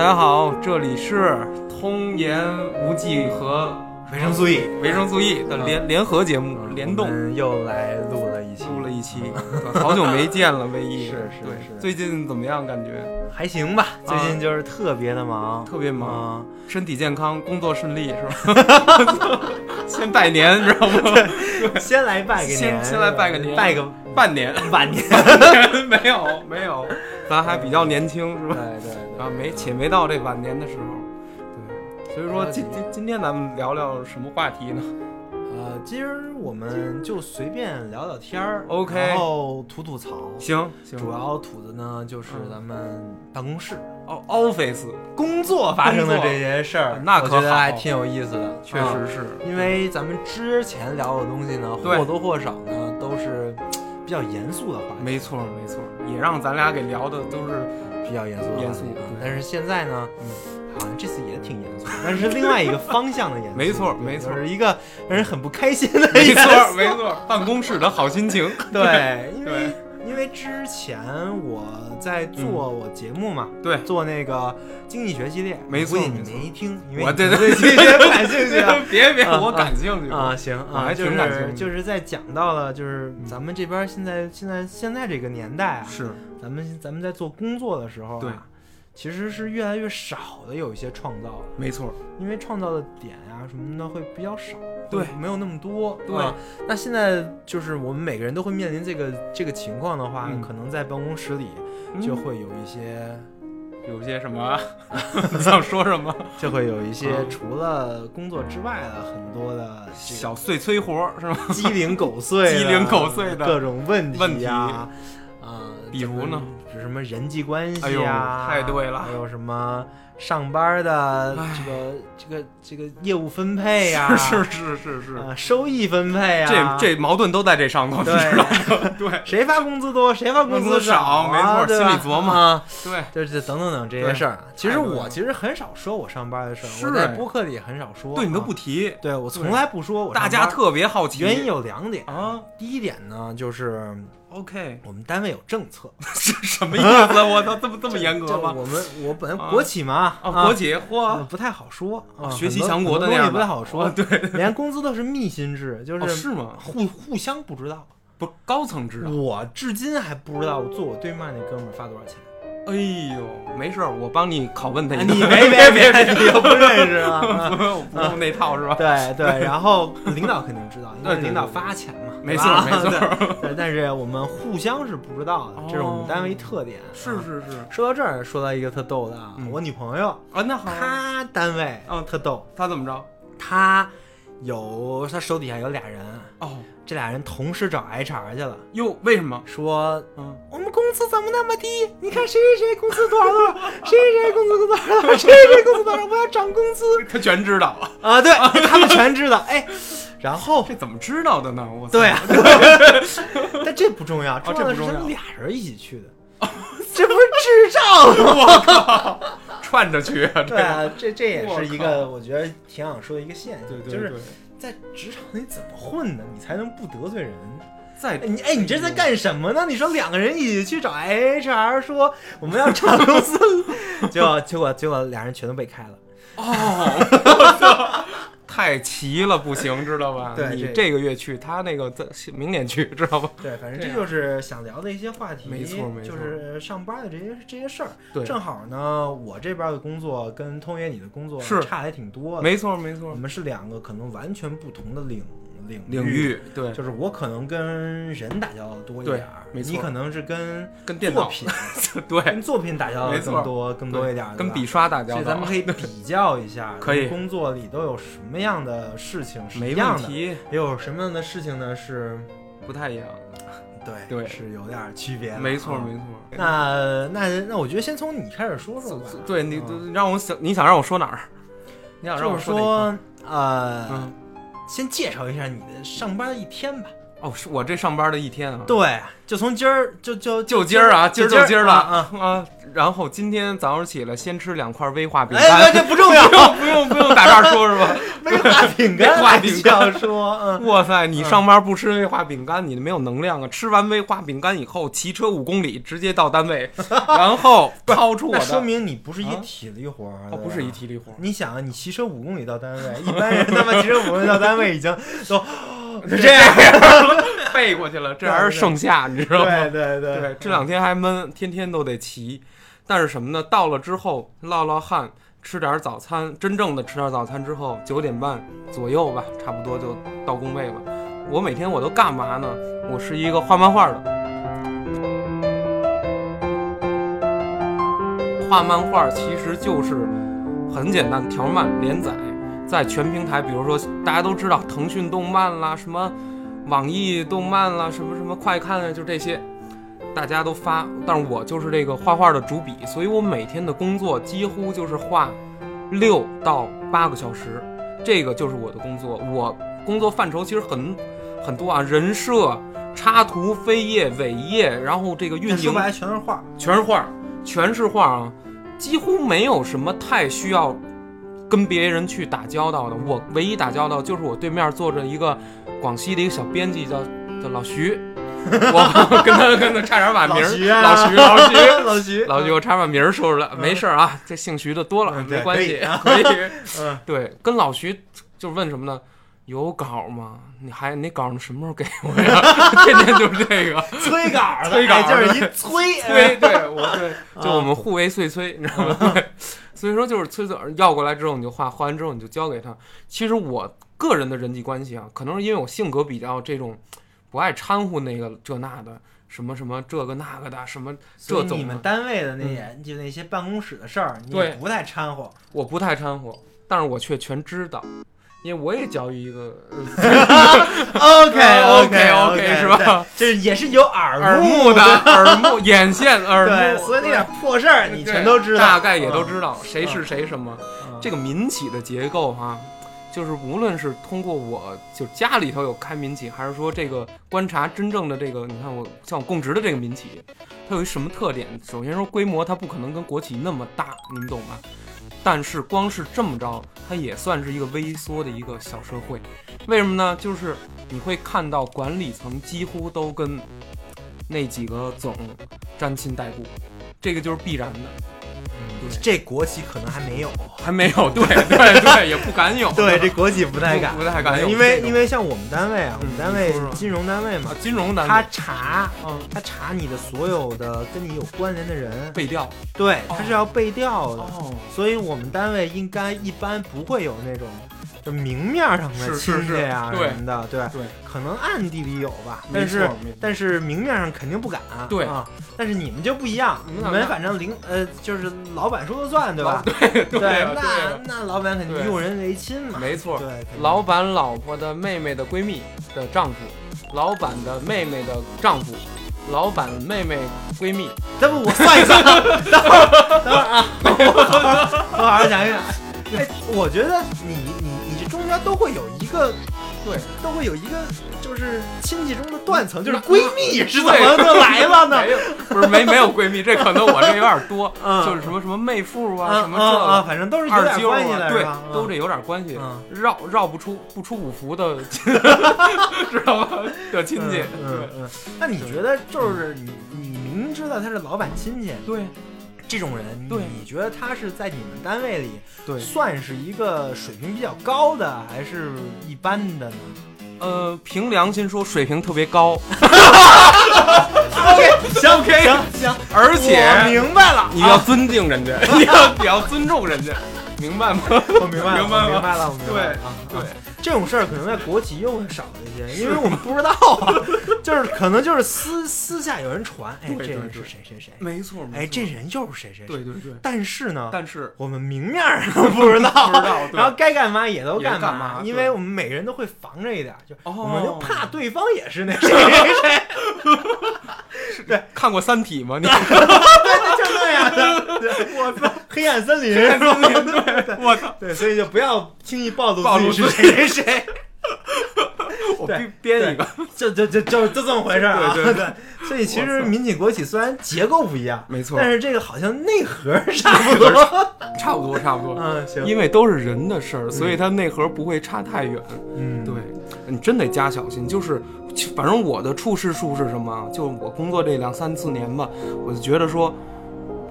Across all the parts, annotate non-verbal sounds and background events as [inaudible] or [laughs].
大家好，这里是通言无忌和维生素 E 维生素 E 的联联合节目联动。我，们又来录了一期，录了一期，[laughs] 好久没见了，唯一。是是对是。最近怎么样？感觉？还行吧。最近就是特别的忙，特别忙，啊。身体健康，工作顺利是吧？[laughs] 先拜年，知道吗？先来拜个年，先先来拜个年。拜个半年，晚年。[laughs] 没有没有，咱还比较年轻是吧？对对啊，没且没到这晚年的时候，对，所以说呃今今今天咱们聊聊什么话题呢？呃，今儿我们就随便聊聊天儿 OK 然后吐吐槽。行行，主要吐的呢就是嗯咱们办公室。哦，office。工作发生的这些事儿，那可我觉得还挺有意思的，确啊实是，因为咱们之前聊的东西呢，或多或少呢都是比较严肃的话题，没错没错，也让咱俩给聊的都是比较严肃的严肃但是现在呢，嗯好像这次也挺严肃的，但是另外一个方向的严肃，没错对没错就是一个让人很不开心的没错没错，办公室的好心情，[laughs] 对，[laughs] 因对为因为之前我在做我节目嘛，对。做那个经济学系列，没错你没听，因为我对对经济学 [laughs] 不感兴趣啊。[laughs] 别别，啊我感兴趣啊，行啊，就是就是在讲到了，就是嗯咱们这边现在现在现在这个年代啊，是。咱们咱们在做工作的时候、啊，对，其实是越来越少的有一些创造，没错，因为创造的点呀、什么的会比较少，对没有那么多。对啊那现在就是我们每个人都会面临这个这个情况的话，嗯可能在办公室里嗯就会有一些，有些什么，你 [laughs] 想说什么？就会有一些啊除了工作之外的很多的小碎催活儿是吗？鸡零狗碎、鸡零狗碎的各种问问题题呀、啊，比如呢？什么人际关系呀、太对了。还有什么上班的哎这个这个这个业务分配呀、是是是是，啊，收益分配呀、这这矛盾都在这上头，你知道吗？[laughs] 对，对谁发工资多，谁发工工资少少没错心里琢磨。啊，对，就是等等等这些事儿。啊。其实我其实很少说我上班的事儿，我在哎播客里也很少说，对你都啊。不提，对我从来不说我大家特别好奇。原因有两点，啊。第一点呢就是，OK，[laughs] 我们单位有政策，[laughs] 是什么意思？我操，这么这么严格吗？[laughs] 我们我本啊国企嘛，啊，国企呃嚯，不太好说啊，学习强国的那样不太好说，哦对，连工资都是密薪制，就是是吗？互互相不知道。不，高层知道。我至今还不知道我坐我对面那哥们儿发多少钱。哎呦，没事儿，我帮你拷问他一下。你别别别，你又不认识啊？不用不用那套是吧？对对，然后领导肯定知道，因为领导发钱嘛，没错没错但是我们互相是不知道的，这是我们单位特点。啊。是是是说到这儿，说到一个特逗的啊，嗯我女朋友啊，那好，她单位嗯特逗，她怎么着？她有她手底下有俩人，哦，这俩人同时找 HR 去了，哟，为什么？说嗯，我们工资怎么那么低？你看谁谁谁工资多少多少，谁谁谁工资多少多少，谁谁谁工资多少，我要涨工资他全知道，啊！对他们全知道，哎，然后 [laughs] 这怎么知道的呢？我操对啊，[laughs] 但这不重要，重要的是这不重要他们俩人一起去的，这不是智障吗？[laughs] 我靠，串着去啊！对啊，这这也是一个我觉得挺想说的一个现象，对对就是对，在职场里怎么混呢？你才能不得罪人？在哎，你哎，你这在干什么呢？你说两个人一起去找 HR 说我们要涨工资，结果结果结果俩人全都被开了。哦，太齐了，不行，知道吧？你对这这个月去，他那个在明年去，知道吧？[laughs] 对，反正这就是想聊的一些话题，没错没错就是上班的这些这些事儿。对，正好呢，我这边的工作跟通爷你的工作是差的还挺多的，没错没错我，们是两个可能完全不同的领领领域对，就是我可能跟人打交道多一点儿，没错。你可能是跟跟作品 [laughs] 对，跟作品打交道更多更多一点儿，跟笔刷打交道，所以咱们可以比较一下，[laughs] 可以。工作里都有什么样的事情是没一样的，问题，也有什么样的事情呢是，不太一样，对对。是有点儿区别的，没错啊没错。那那那我觉得先从你开始说说吧，对你嗯。让我想，你想让我说哪儿？你想让就是我说呃，嗯，先介绍一下你的上班的一天吧。哦，是我这上班的一天啊，对，就从今儿就就就今儿啊，今儿就今儿了啊！啊！然后今天早上起来先吃两块威化饼哎，干，这不重要不，用 [laughs] 不用不用打这儿说是吧？[laughs] 威化饼干，威化饼干说，嗯，哇塞，你上班不吃威化饼干，你没有能量啊！吃完威化饼干以后，骑车五公里直接到单位，[laughs] 然后掏出我的，那说明你不是一啊体力活儿，哦，不是一体力活儿，你想啊，你骑车五公里到单位，一般人他妈骑车五公里到单位已经都这这样，背过去了，这还是盛夏，你知道吗？对对对对，这两天还闷，天天都得骑。但是什么呢？到了之后落落汗，吃点早餐，真正的吃点早餐之后，九点半左右吧，差不多就到工位了。我每天我都干嘛呢？我是一个画漫画的。画漫画其实就是很简单，条漫连载，在全平台，比如说大家都知道腾讯动漫啦，什么网易动漫啦，什么什么快看啊，就这些，大家都发。但是我就是这个画画的主笔，所以我每天的工作几乎就是画六到八个小时，这个就是我的工作。我工作范畴其实很很多啊，人设、插图、扉页、尾页，然后这个运营说白全是画，全是画，全是画啊，几乎没有什么太需要跟别人去打交道的。我唯一打交道就是我对面坐着一个广西的一个小编辑，叫叫老徐，[laughs] 我跟他跟他差点把名儿，老徐老徐。老徐，老徐，我差点把名儿说出来，没事儿啊，这姓徐的多了，嗯没关系，[laughs] 可以。嗯，对，跟老徐就问什么呢？有稿吗？你还你稿你什么时候给我呀？[laughs] 天天就是这个。催稿的，催稿哎就是一催，催，对我对，啊就我们互为碎催，你知道吗？对，所以说就是催催要过来之后你就画，画完之后你就交给他。其实我个人的人际关系啊，可能是因为我性格比较这种不爱掺和那个这那的，什么什么这个那个的，什么这你们单位的那些就那些办公室的事儿，你也不太掺和。我不太掺和，但是我却全知道。因为我也教育一个，[laughs] [laughs] 呃 OK OK OK 是吧？这也是有耳耳目目的耳目眼线 [laughs] 耳对，目，所以那点破事儿你全都知道，大概也都知道谁是谁什么。嗯。这个民企的结构哈、就是无论是通过我就家里头有开民企，还是说这个观察真正的这个，你看我像我供职的这个民企，它有一什么特点？首先说规模，它不可能跟国企那么大，你们懂吧？但是光是这么着，它也算是一个微缩的一个小社会。为什么呢？就是你会看到管理层几乎都跟那几个总沾亲带故，这个就是必然的。嗯这国企可能还没有。还没有，对 [laughs] 对对，也不敢有。对，这国企不太敢，不太敢有因为因为像我们单位啊，我们嗯单位金融单位嘛啊，，金融单位。他查嗯。他查你的所有的跟你有关联的人，背调。对，哦。他是要背调的，哦，所以我们单位应该一般不会有那种就明面上的亲戚啊什么的，对，对，可能暗地里有吧，没但是错。但是明面上肯定不敢，对。啊，但是你们就不一样，你你们反正领呃就是老板说了算，对吧？对对啊那那老板肯定用人为亲嘛，没错。对，老板老婆的妹妹的闺蜜的丈夫，老板的妹妹的丈夫，老板妹妹闺蜜，要不我算一算，[laughs] 等会儿等会儿啊，我好好想一想。哎，我觉得你中间都会有一个，对，都会有一个就是亲戚中的断层，就是闺蜜是怎么就来了呢？[laughs] 没有，不是没没有闺蜜，这可能我这有点多，[laughs] 嗯就是什么什么妹夫啊，啊什么这。反正都是有点关系对，都这有点关系，嗯绕绕不出不出五福的，[laughs] 知道吧？的亲戚，嗯嗯嗯。那你觉得就是你你明明知道他是老板亲戚对这种人，对。你觉得他是在你们单位里对。对，算是一个水平比较高的，还是一般的呢？呃，凭良心说，水平特别高，OK，行 OK 行。行，而且我明白了，你要啊尊敬人家，[laughs] 你要你要尊重人家，明白吗？我明白了，[laughs] 明白了，我明白了。啊对。啊这种事儿可能在国企又会少一些，因为我们不知道啊，就是可能就是私私下有人传，哎，对这人是谁谁谁，没错，哎，这人又是谁谁谁。对对对，但是呢，但是。我们明面上不知道，[laughs] 不知道，然后该干嘛也都干干嘛因为我们每个人都会防着一点，就哦我们就怕对方也是那谁谁谁，对。看过《三体》吗？你？[laughs] 对，就那样的。对我操，[laughs] 黑暗森林，对对对我操！对，所以就不要轻易暴露暴露自己。是谁谁谁。我编编一个，就就就就就这么回事儿啊。对对对，[laughs] 所以其实民企国企虽然结构不一样，没错，但是这个好像内核 [laughs] 差不多。差不多差不多。嗯，行，因为都是人的事儿，所以它内核不会差太远。嗯，对，你真得加小心。就是，反正我的处事术是什么啊？就我工作这两三四年吧，我就觉得说，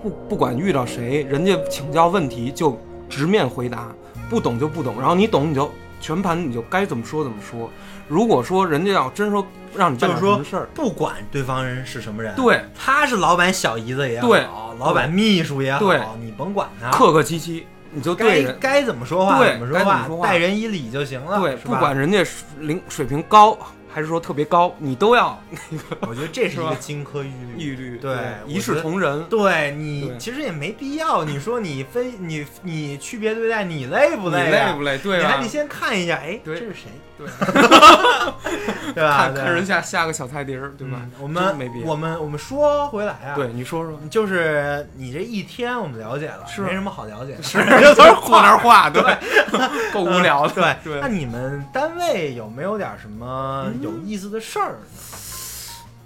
不不管遇到谁，人家请教问题就直面回答，不懂就不懂，然后你懂你就全盘你就该怎么说怎么说。如果说人家要真说让你办就是说点什么事儿，不管对方人是什么人，对，他是老板小姨子也好，对老板秘书也好对，你甭管他，客客气气，你就对该人。该怎么说话怎么说话待人以礼就行了。对，不管人家零水平高还是说特别高，你都要 [laughs] 我觉得这是一个金科玉律。玉律对一视同仁。对你其实也没必要，你说你分你你区别对待，你累不累啊？累不累？对吧？你还得先看一下，哎，这是谁？对，[laughs] 对吧？对看看人下下个小菜碟儿，对吧嗯？我们没必要。我们我们说回来啊，对，你说说，就是你这一天我们了解了，是没什么好了解的，是 [laughs] 就都是坐那儿画，对，[laughs] 够无聊的。对对那你们单位有没有点什么有意思的事儿？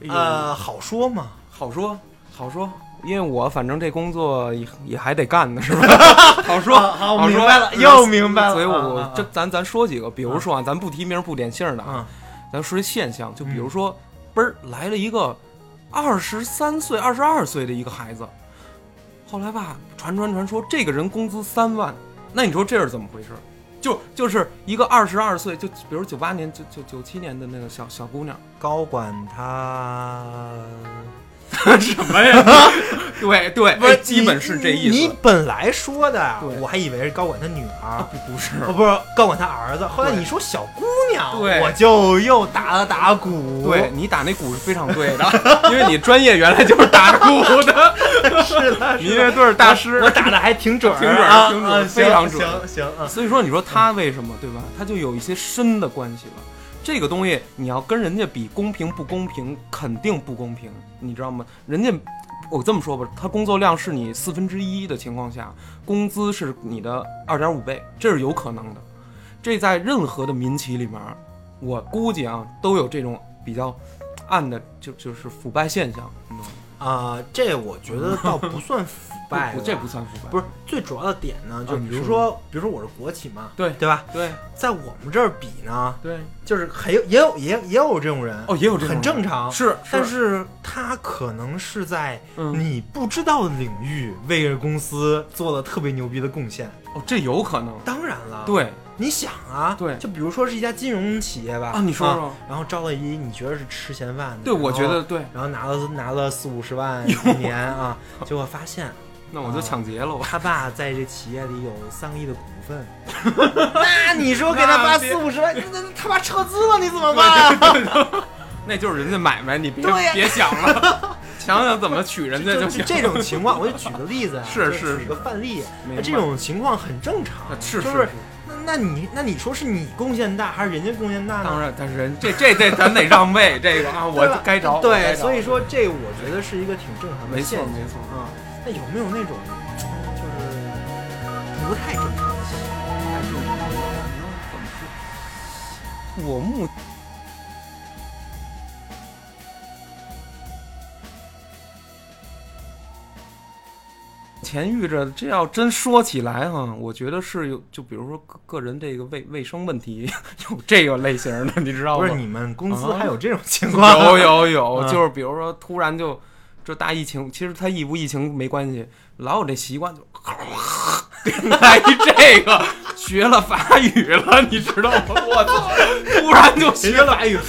哎呦呃，好说吗？好说好说，因为我反正这工作也也还得干呢，是吧？[laughs] 好说好好好说。明白了又明白了所以我这咱咱说几个，比如说啊，咱不提名不点姓的啊，嗯。咱说一现象，就比如说，嘣儿来了一个二十三岁、二十二岁的一个孩子，后来吧，传传传说这个人工资三万，那你说这是怎么回事？就就是一个二十二岁，就比如九八年、九九九七年的那个小小姑娘，高管他 [laughs] 什么呀？[laughs] 对对，不是哎基本是这意思。你你本来说的对，我还以为是高管他女儿，不不是，哦，不是高管他儿子。后来你说小姑娘，对我就又打了打鼓。对，你打那鼓是非常对的，因为你专业原来就是打鼓的，[laughs] 是的，民乐队大师。我打的还挺准，挺准非常准行，所以说，你说他为什么对吧？他就有一些深的关系了。这个东西你要跟人家比公平不公平，肯定不公平，你知道吗？人家我这么说吧，他工作量是你四分之一的情况下，工资是你的二点五倍，这是有可能的。这在任何的民企里面，我估计啊都有这种比较暗的，就就是腐败现象，你懂吗？啊，这我觉得倒不算腐 [laughs] 败这不算腐败，不是最主要的点呢，就比如说，比如说我是国企嘛，对对吧？对在我们这儿比呢，对就是还有也有也也有这种人，哦，也有这种很正常。是，但是他可能是在嗯你不知道的领域为这公司做了特别牛逼的贡献。哦，这有可能，当然了，，对你想啊，对。就比如说是一家金融企业吧，啊，你说说。然后招了一你觉得是吃闲饭的，对，我觉得对，然后拿了拿了四五十万一年啊，[laughs] 结果发现那我就抢劫了，我。他爸在这企业里有三个亿的股份，[laughs] 那你说给他爸四五十万，那那他爸撤资了，你怎么办？啊？[laughs] 那就是人家买卖，你别别想了，想想怎么娶人家就行。这种情况，我就举个例子啊，是是举是。个范例，这种情况很正常，是就是那那你那你说是你贡献大还是人家贡献大呢？当然，但是人这这这咱得让位，这个啊，我该着。对，所以说这我觉得是一个挺正常的没现象错没错。啊。那有没有那种就是不太正常的现象？不太正常的怎么说？我目前遇着，这要真说起来哈，我觉得是有，就比如说个个人这个卫卫生问题 [laughs] 有这个类型的，你知道吗？不是你们公司啊还有这种情况？有有有，[laughs] 嗯就是比如说突然就这大疫情，其实它疫不疫情没关系，老有这习惯就来一 [laughs] 这个，学了法语了，你知道吗？我操，突然就学了法语，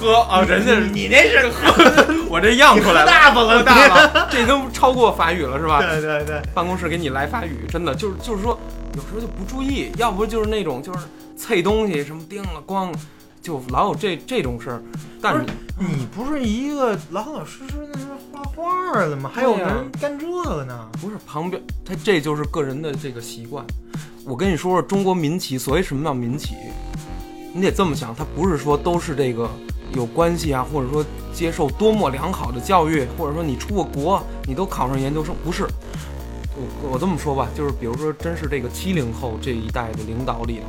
喝啊，人家你那是喝 [laughs] 我这样出来了，大发了，大了，这都超过法语了是吧？对对对，办公室给你来法语，真的就是就是说，有时候就不注意，要不就是那种就是碎东西什么叮了咣，就老有这这种事儿。但是你不是一个老老实实的是画画的吗？还有人干这个呢？不是旁边，他这就是个人的这个习惯。我跟你说说，中国民企，所谓什么叫民企，你得这么想，他不是说都是这个有关系啊，或者说接受多么良好的教育，或者说你出过国，你都考上研究生，不是。我我这么说吧，就是比如说，真是这个七零后这一代的领导里头，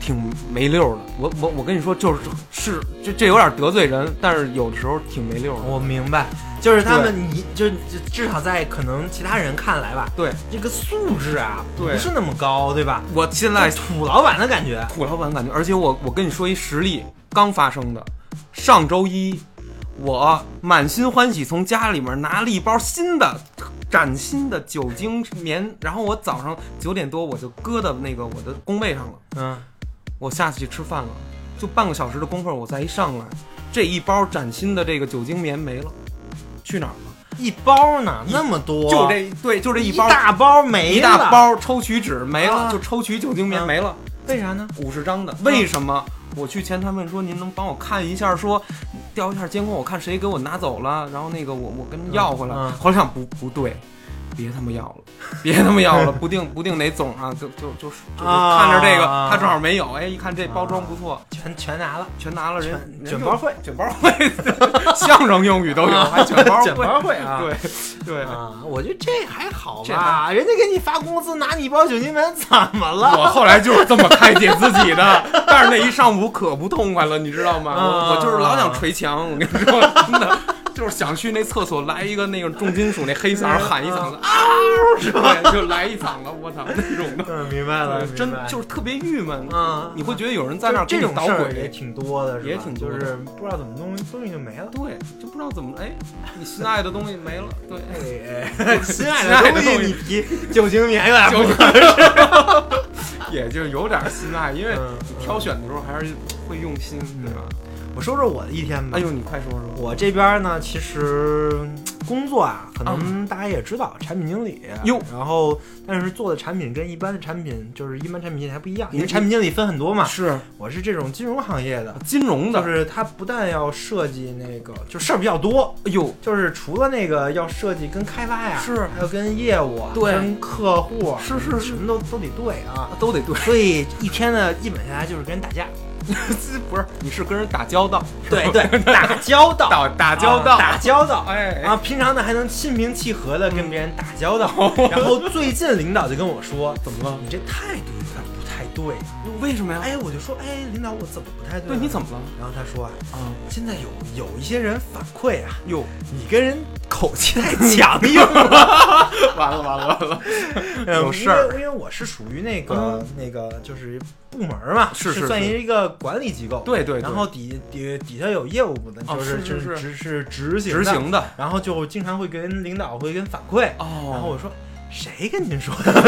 挺没溜的。我我我跟你说，就是是这这有点得罪人，但是有的时候挺没溜的。我明白，就是他们你就就至少在可能其他人看来吧，对，这个素质啊对不是那么高，对吧？我现在就土老板的感觉，土老板感觉，而且我我跟你说一实例，刚发生的，上周一，我满心欢喜从家里面拿了一包新的。崭新的酒精棉，然后我早上九点多我就搁到那个我的工位上了。嗯，我下去吃饭了，就半个小时的功夫，我再一上来，这一包崭新的这个酒精棉没了，去哪儿了？一包呢，那么多，就这对，就这一包。大包没一了大，包抽取纸没了，啊。就抽取酒精棉啊。没了，为啥呢？五十张的，为什么？我去前台问说，您能帮我看一下，说调一下监控，我看谁给我拿走了，然后那个我我跟人要回来。嗯嗯后来想不不对，别他妈要了，别他妈要了，不定不定哪总啊，就就就是就看着这个，他正好没有，哎，一看这包装不错，全全拿了，全拿了人卷包会，卷包会，相声用语都有，还卷包 [laughs] 卷会，包会啊，对对。啊，我觉得这还好这吧，人家给你发工资拿你一包酒精棉怎么了？[laughs] 我后来就是这么开解自己的，但是那一上午可不痛快了，你知道吗？我我就是老想捶墙，我跟你说，真的就是想去那厕所来一个那个重金属那黑嗓喊一嗓子啊，是吧？[laughs] 就来一嗓子，我操那种的，嗯，明白了，真就是特别郁闷。嗯，你会觉得有人在那儿给你捣这种事儿也，挺多的，也挺多的。就是不知道怎么东西东西就没了。对，就不知道怎么哎，你心爱的东西没了，对，[laughs] 心爱的东西你提酒精棉有点就不合适。[laughs] 也就有点心爱，因为挑选的时候还是会用心，对吧？我说说我的一天吧。哎呦，你快说说，我这边呢，其实嗯工作啊，可能大家也知道，产品经理。哟然后但是做的产品跟一般的产品，就是一般产品经理还不一样，因为产品经理分很多嘛。是我是这种金融行业的，金融的，就是他不但要设计那个，就事儿比较多，哎呦，就是除了那个要设计跟开发呀，是还有跟业务啊，对跟客户啊，是是是什么都都得对啊。都得对。所以一天呢，基本下来就是跟人打架，[laughs] 不是，你是跟人打交道，对对，[laughs] 打交道，打打交道，啊打交道。哎啊，平常呢还能心平气和的跟别人打交道，[laughs] 然后最近领导就跟我说，怎么了？你这态度有点不太对。为什么呀？哎，我就说，哎，领导，我怎么不太对？对，你怎么了？然后他说啊，啊，现在有有一些人反馈啊，哟，你跟人口气太强硬了。完了完了完了，嗯有事儿因为因为我是属于那个、那个就是部门嘛，是是是算一个管理机构。对对，对。然后底底底下有业务部的，哦就是就是是执行的，执行的。然后就经常会跟领导会跟反馈，哦。然后我说谁跟您说的？[laughs]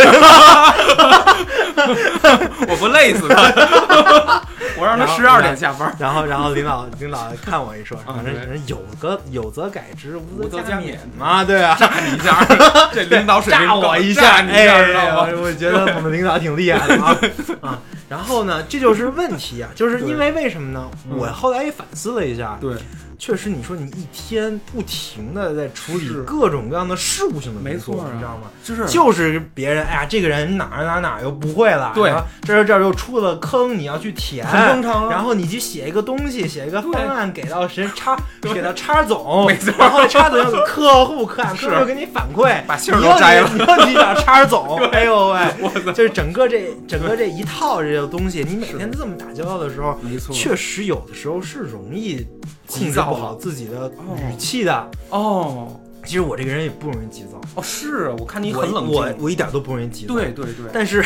我不累死他，[laughs] 我让他然后十二点下班。然后然后领导领导看我一说，啊反正对人有个有则改之，无无则则加勉嘛，对啊。炸你一下，[laughs] 这领导水平我一下，你一下，知道哎，吗？我我觉得我们领导挺厉害的啊啊！然后呢，这就是问题啊，就是因为为什么呢？嗯我后来也反思了一下，对，确实，你说你一天不停的在处理各种各样的事务性的工作，没错啊。你知道吗？就是。就是别人，哎呀，这个人哪儿哪儿哪儿又不会了，对。然后这儿这儿又出了坑，你要去填，很正常啊。然后你去写一个东西，写一个方案给到谁叉，对。给到叉总，[laughs] 没错。然后叉总客户 [laughs] 客户又给你反馈，把信儿摘了。你又去找叉总，[laughs] 哎呦喂，就是整个这整个这一套这个东西，你每天这么打交道的时候，没错。确实有的时候是容易控制不好自己的语气的。哦其实我这个人也不容易急躁，哦，是我看你很冷静，我我一点都不容易急躁。对，对对，但是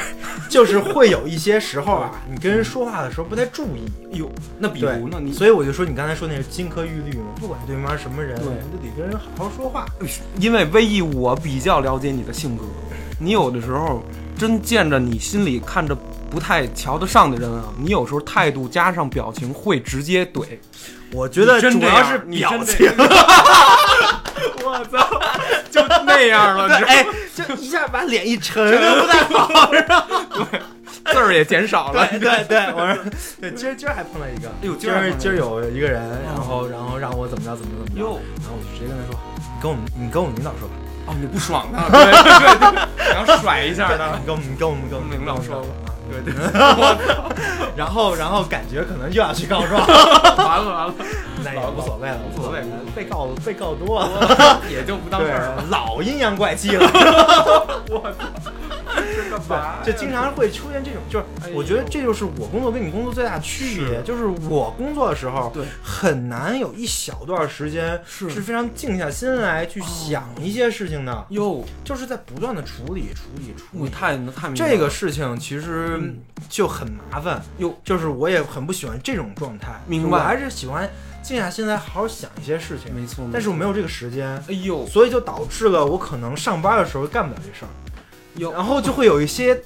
就是会有一些时候啊，[laughs] 你跟人说话的时候不太注意。哟，那比如呢？你所以我就说你刚才说那是金科玉律嘛，不管对方什么人，对你都得跟人好好说话。因为唯一我比较了解你的性格，你有的时候真见着你心里看着不太瞧得上的人啊，你有时候态度加上表情会直接怼。我觉得真主要是你表情，[laughs] 我操，就那样了，哎，就一下把脸一沉，就不太好。字儿也减少了。对对对，我说 [laughs] 对，今儿今儿还碰到一个，哎呦今今儿今儿有一个人，然后然后让我怎么着怎么着怎么着，哟然后我就直接跟他说，你跟我们你跟我们领导说吧，哦，你不爽的，[laughs] 对对对，然后甩一下的你，跟我们跟我们跟我们领导说吧。对对，[laughs] 然后然后感觉可能又要去告状，完了完了，那也无所谓了，无所谓被告被告多了，[laughs] 也就不当事儿了。，老阴阳怪气了。[laughs] 我操！这干嘛？就经常会出现这种，就是哎我觉得这就是我工作跟你工作最大的区别，是。就是我工作的时候，对很难有一小段时间是是非常静下心来去想一些事情的，哟，就是在不断的处理、处理、处理。我太太明白了。这个事情其实嗯。就很麻烦，哟，就是我也很不喜欢这种状态，明白。我还是喜欢静下心来好好想一些事情，没错，但是我没有这个时间，哎呦。所以就导致了我可能上班的时候干不了这事儿。哟然后就会有一些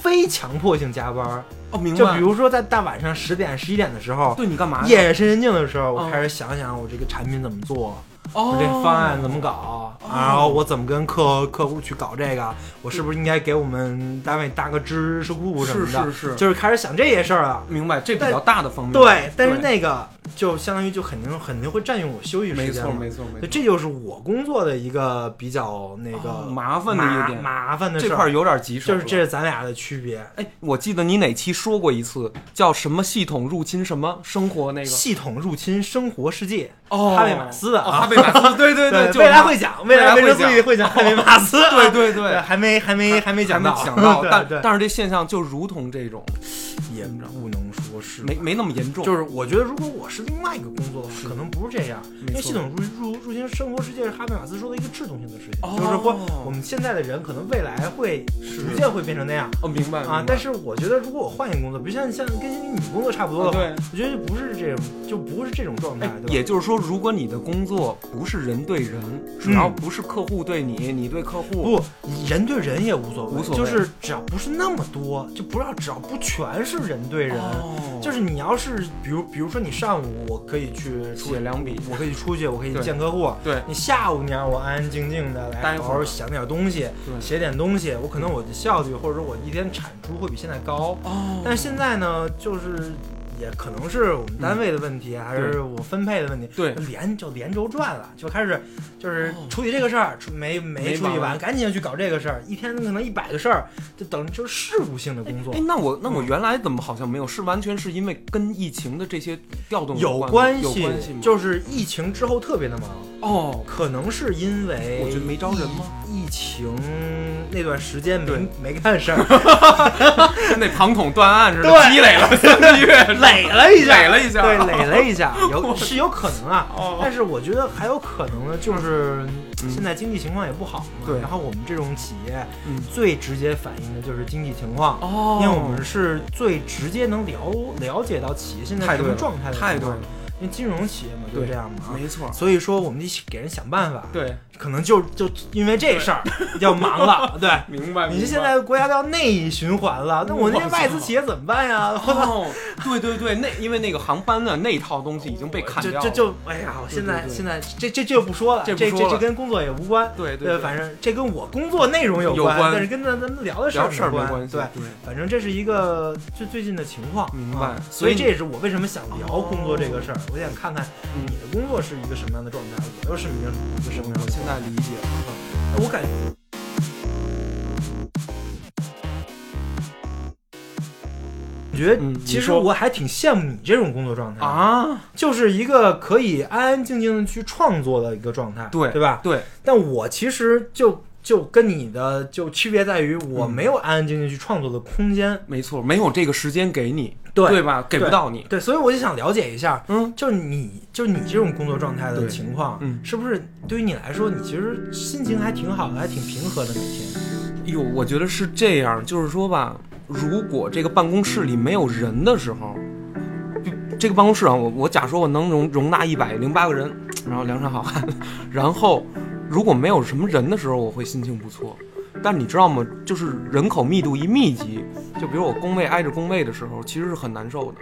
非强迫性加班儿，哦，明白。就比如说在大晚上十点、十一点的时候，对你干嘛？夜深人静的时候，我哦开始想想我这个产品怎么做，哦我这方案怎么搞，然后我怎么跟客客户去搞这个，我是不是应该给我们单位搭个知识库什么的，是是是就是开始想这些事儿了。明白，这比较大的方面。对，但是那个就相当于就肯定肯定会占用我休息时间没错没错，这就是我工作的一个比较那个哦麻烦的一点。麻麻烦的事儿。这块儿有点棘手。就是这是咱俩的区别。哎，我记得你哪期说过一次，叫什么系统入侵什么生活那个？系统入侵生活世界，哦。哈贝马斯的哦啊哈贝马斯，对对 [laughs] 对，就是未来会讲，未来来维生会讲会讲哈贝马斯，[laughs] 对对对，对，还没还没还没讲到，讲到，[laughs] 但但是这现象就如同这种，也不能说是没没那么严重，就是我觉得，如果我是另外一个工作的话，可能不是这样。因为系统入入入侵生活世界是哈贝马斯说的一个制动性的事情，哦就是说我们现在的人可能未来会是逐渐会变成那样哦，明白啊。但是我觉得，如果我换一个工作，比如像像跟你工作差不多的话，对我觉得就不是这种，就不是这种状态？也就是说，如果你的工作不是人对人，只要不是客户对你，你对客户，不，人对人也无所谓，无所谓就是只要不是那么多，就不要只要不全是人对人，哦就是你要是比如比如说你上午我可以去出写两笔，我可以出去，我可以见客户。对。你下午你让我安安静静的来好好想点东西，写点东西，我可能我的效率或者说我一天产出会比现在高。哦，但是现在呢，就是也可能是我们单位的问题，还是我分配的问题，对连就连轴转了，就开始就是哦处理这个事儿，处没没没处理完，赶紧去搞这个事儿，一天可能一百个事儿，就等就是事务性的工作哎，。那我那我嗯原来怎么好像没有？是完全是因为跟疫情的这些调动有关关系有关系吗？就是疫情之后特别的忙，哦，可能是因为我觉得没招人吗？疫情那段时间没没干事儿，[laughs] 跟那庞统断案似的，对积累了三个月，[laughs] 垒了一下，垒了一下。对，垒了一下，[laughs] 有是有可能啊。哦。但是我觉得还有可能呢，就是嗯。现在经济情况也不好嘛。对。然后我们这种企业嗯，最直接反映的就是经济情况。哦。因为我们是最直接能了了解到企业现在什么状态的情况太对了，因为金融企业嘛就这样嘛。啊没错，所以说我们得给人想办法，对，可能就就因为这事儿要忙了，[laughs] 对。明白。你这现在国家都要内循环了，那我那些外资企业怎么办呀？哦，[laughs] 对对对，那因为那个航班的那套东西已经被砍就掉了，就就哎呀，我现在现在这这这就不说了，这这这跟工作也无关。对对，反正这跟我工作内容有有关但是跟咱咱们聊的事儿没关。对，对，反正这是一个就最近的情况，明白啊所以这也是我为什么想聊工作这个事儿。我想看看嗯你的工作是一个什么样的状态，我又是一个一个什么样现在理解了。我感觉。我觉得嗯其实我还挺羡慕你这种工作状态，啊，就是一个可以安安静静的去创作的一个状态，对对吧？对，但我其实就就跟你的就区别在于，我嗯没有安安静静去创作的空间，没错，没有这个时间给你，对对吧？给不到你，对，所以我就想了解一下，嗯，就是你就是你这种工作状态的情况，嗯是不是对于你来说，你其实心情还挺好的，还挺平和的每天？哟，我觉得是这样，就是说吧，如果这个办公室里没有人的时候，这个办公室啊，我我假说我能容容纳一百零八个人，然后梁山好汉，然后如果没有什么人的时候，我会心情不错。但你知道吗？就是人口密度一密集，就比如我工位挨着工位的时候，其实是很难受的。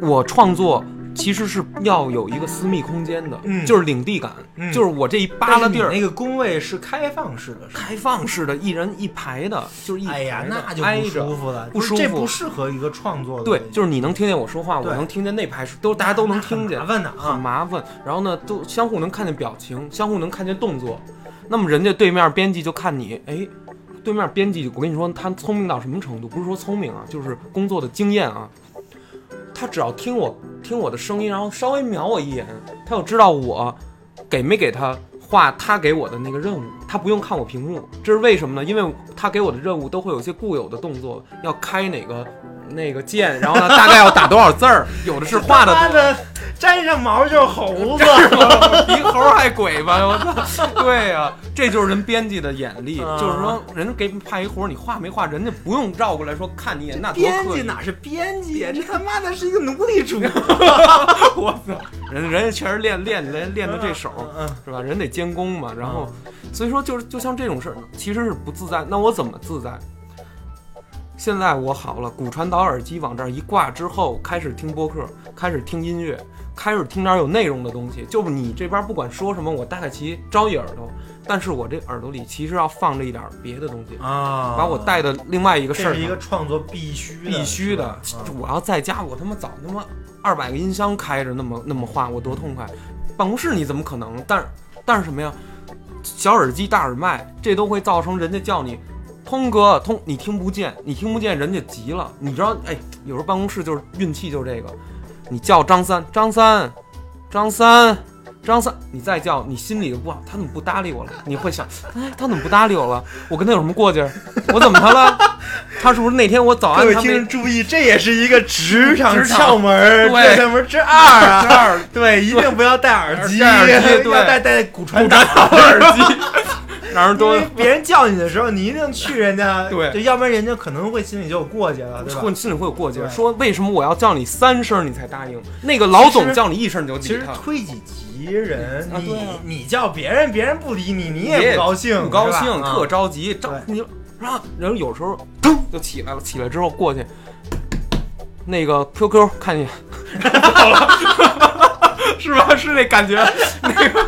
我创作其实是要有一个私密空间的，嗯就是领地感，嗯就是我这一扒拉地儿，那个工位是开放式的，开放式的，一人一排的，就是一排的，哎呀，那就不挨着舒服了，不舒服这不适合一个创作的。对，就是你能听见我说话，我能听见那排是都大家都能听见麻，烦的很啊。麻烦。然后呢，都相互能看见表情，相互能看见动作。那么人家对面编辑就看你，哎，对面编辑，我跟你说，他聪明到什么程度？不是说聪明啊，就是工作的经验啊。他只要听我听我的声音，然后稍微瞄我一眼，他就知道我给没给他画他给我的那个任务，他不用看我屏幕，这是为什么呢？因为他给我的任务都会有一些固有的动作，要开哪个那个键，然后呢，大概要打多少字儿，[laughs] 有的是画的多。他妈的沾上毛就是猴子，[laughs] 比猴还鬼吧！我操！对呀、这就是人编辑的眼力，啊就是说人家给你派一活儿，你画没画，人家不用绕过来说看你一眼，那多编。辑哪是编辑啊，这他妈的是一个奴隶主。[laughs] 我操！人人家确实练练练练的这手，嗯是吧？人得监工嘛。然后，所以说就是就像这种事儿，其实是不自在。那我怎么自在？现在我好了，骨传导耳机往这儿一挂之后，开始听播客，开始听音乐，开始听点有内容的东西。就是你这边不管说什么，我大概其招一耳朵，但是我这耳朵里其实要放着一点别的东西，啊。把我带的另外一个事儿。这是一个创作必须的。必须的。我要在家，我他妈早他妈二百个音箱开着，那么那么画，我多痛快。办公室你怎么可能？但是但是什么呀？小耳机、大耳麦，这都会造成人家叫你通哥通，你听不见，你听不见，人家急了。你知道，哎，有时候办公室就是运气就是这个，你叫张三，张三，张三。张三，你再叫，你心里就不好，他怎么不搭理我了？你会想，哎，他怎么不搭理我了？我跟他有什么过节？我怎么他了？[laughs] 他是不是那天我早各位听安他没众注意，[laughs] 这也是一个职场窍门儿，对这窍门之二啊。之二对，一定不要戴耳机，戴耳机对要戴戴骨传导耳机，别人叫你的时候，你一定去人家，[laughs] 对就要不然人家可能会心里就有过节了，对吧？会心里会有过节，说为什么我要叫你三声你才答应？那个老总叫你一声你就其理他，实推己及人，你啊啊你叫别人，别人不理你，你你也不高兴，不高兴，特着急，着对你啊，然后有时候噔就起来了，起来之后过去，那个 QQ 看见 [laughs] 跑了，[laughs] 是吧？是那感觉，那个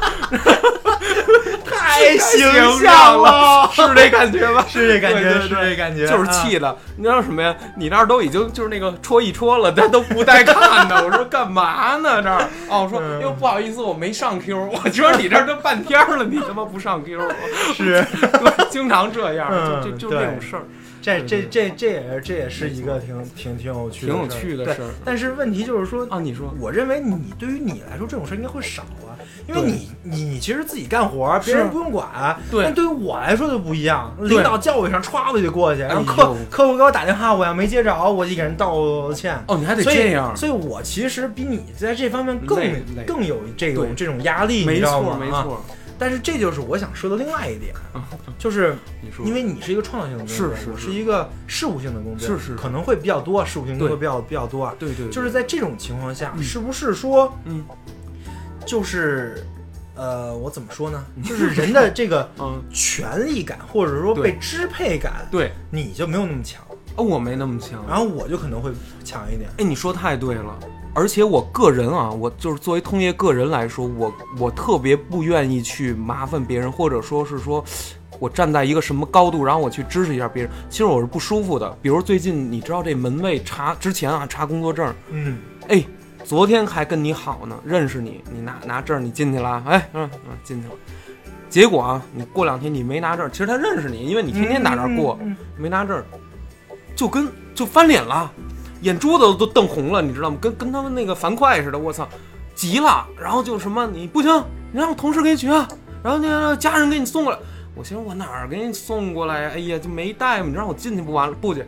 太形形象象了，是这感觉吗？是这感觉，是这感觉，就是啊气的，你知道什么呀？你那儿都已经就是那个戳一戳了，他都不带看的。我说干嘛呢？这儿哦，我说嗯哟不好意思，我没上 Q。我觉得你这儿都半天了，你他妈不上 Q，是。[laughs] 经常这样，嗯就就就这种事儿，这这这这也是这也是一个挺挺挺有趣的挺有事儿对趣的事儿但是问题就是说啊。你说我认为你对于你来说这种事儿应该会少啊，因为你你你其实自己干活，别人不用管但对于我来说就不一样，领导叫我一声，歘我就过去，然后哎客呦客户给我打电话，我要没接着，我就给人道歉。哦，你还得这样，所以我其实比你在这方面更更有这种这种压力，你没知道吗？啊。错没错。但是这就是我想说的另外一点，就是你说，因为你是一个创造性的工作，我是是是是一个事务性的工作，是是可能会比较多，事务性工作比较比较多啊。对对，对就是在这种情况下，嗯是不是说，嗯就是，呃，我怎么说呢？[laughs] 就是人的这个 [laughs] 嗯，权力感，或者说对被支配感，对，你就没有那么强，啊我没那么强。然后我就可能会强一点。哎，你说太对了，而且我个人啊，我就是作为通业个人来说，我我特别不愿意去麻烦别人，或者说是说。我站在一个什么高度，然后我去支持一下别人，其实我是不舒服的。比如最近，你知道这门卫查之前啊，查工作证，嗯，哎，昨天还跟你好呢，认识你，你拿拿证，你进去了啊，哎，嗯嗯，进去了。结果啊，你过两天你没拿证，其实他认识你，因为你天天打这儿过，嗯，嗯没拿证，就跟就翻脸了，眼珠子都瞪红了，你知道吗？跟跟他们那个樊哙似的，我操，急了，然后就什么你不行，你让同事给你取啊，然后那个家人给你送过来。我寻思我哪儿给你送过来呀？哎呀，就没带嘛，你让我进去不完了？不去，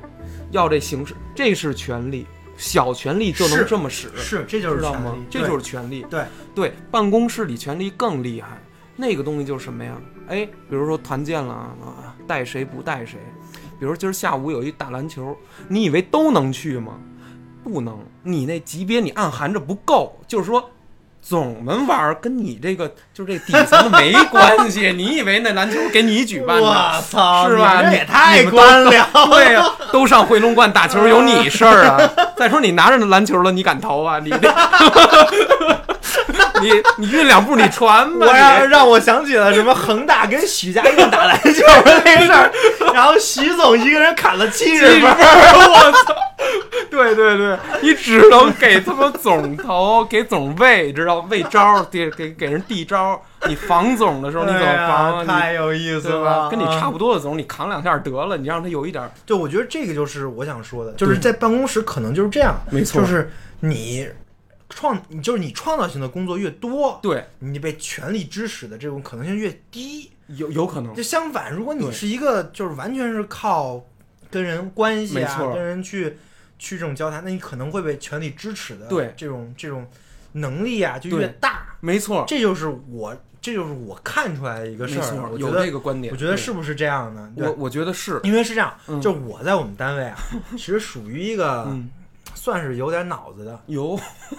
要这形式，这是权利，小权力就能这么使，是，这就是知道吗权力？这就是权力。对对，办公室里权力更厉害。那个东西就是什么呀？哎，比如说团建了啊，带谁不带谁？比如今儿下午有一打篮球，你以为都能去吗？不能，你那级别你暗含着不够，就是说。总门玩儿跟你这个就是这底层的没关系，你以为那篮球给你举办的？我操，是吧你也太官僚了。对呀、都上回龙观打球有你事儿啊！再说你拿着那篮球了，你敢投啊？你这，[laughs] 你你运两步你传吧我让。让我想起了什么恒大跟许家印打篮球的那个事儿，[laughs] 然后许总一个人砍了七十分，我操！对对对，你只能给他们总投，给总喂，知道喂招儿，给给给人递招儿。你防总的时候你怎么防啊？太有意思？了，跟你差啊不多的总，你扛两下得了，你让他有一点儿对，我觉得这个就是我想说的，就是在办公室可能就是这样，没错就是你创，你就是你创造性的工作越多，对，你被权力支持的这种可能性越低。有有可能就，相反，如果你是一个就是完全是靠跟人关系啊，跟人去去这种交谈，那你可能会被权力支持的对这种这种能力啊就越大。没错，这就是我这就是我看出来的一个事儿。有我觉得这个观点，我觉得是不是这样呢？我，我觉得是，因为是这样，嗯就我在我们单位啊，其实属于一个嗯，算是有点脑子的。有，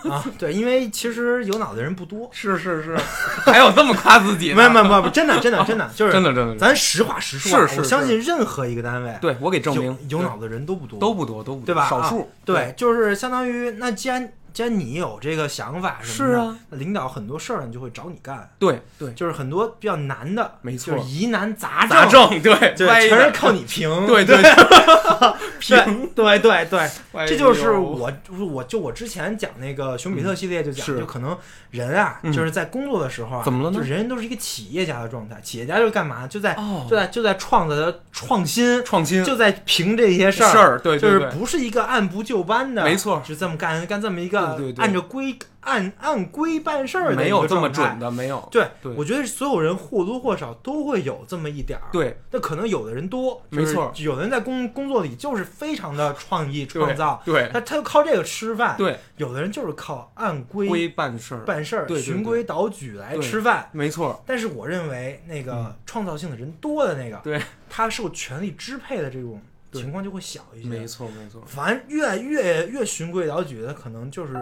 啊。对，因为其实有脑子的人不多。是 [laughs] 是是，[laughs] 还有这么夸自己？没有没有没有，不真的真的真的就是真的真的，咱实话实说啊，是是我相信任何一个单位，对我给证明，有脑子的人都不多，都不多，都不多对吧？少数，对，就是相当于那既然既然你有这个想法什么的，是啊，领导很多事儿你就会找你干，对对，就是很多比较难的，没错就是疑难杂杂症，对对，全是靠你评，对对对，对 [laughs] 对对 [laughs] 这就是我我就我之前讲那个熊彼特系列就讲，是就可能人啊，嗯就是在工作的时候啊，怎么了呢就人人都是一个企业家的状态，企业家就是干嘛？就在哦就在就在创造的创新，创新就在评这些事儿。事儿，对就是不是一个按部就班的，没错是这么干干这么一个对对对按照规按按规办事儿，没有这么准。的，没有，对，对我觉得所有人或多或少都会有这么一点儿。，对那可能有的人多，没错有的人在工工作里就是非常的创意创造，对他他就靠这个吃饭。，对，有的人就是靠按规规办事儿，办事儿、循规蹈矩来吃饭。没错，但是我认为那个嗯创造性的人多的那个，对，他受权力支配的这种对情况就会小一些。没错没错，反正越越越循规蹈矩的，可能就是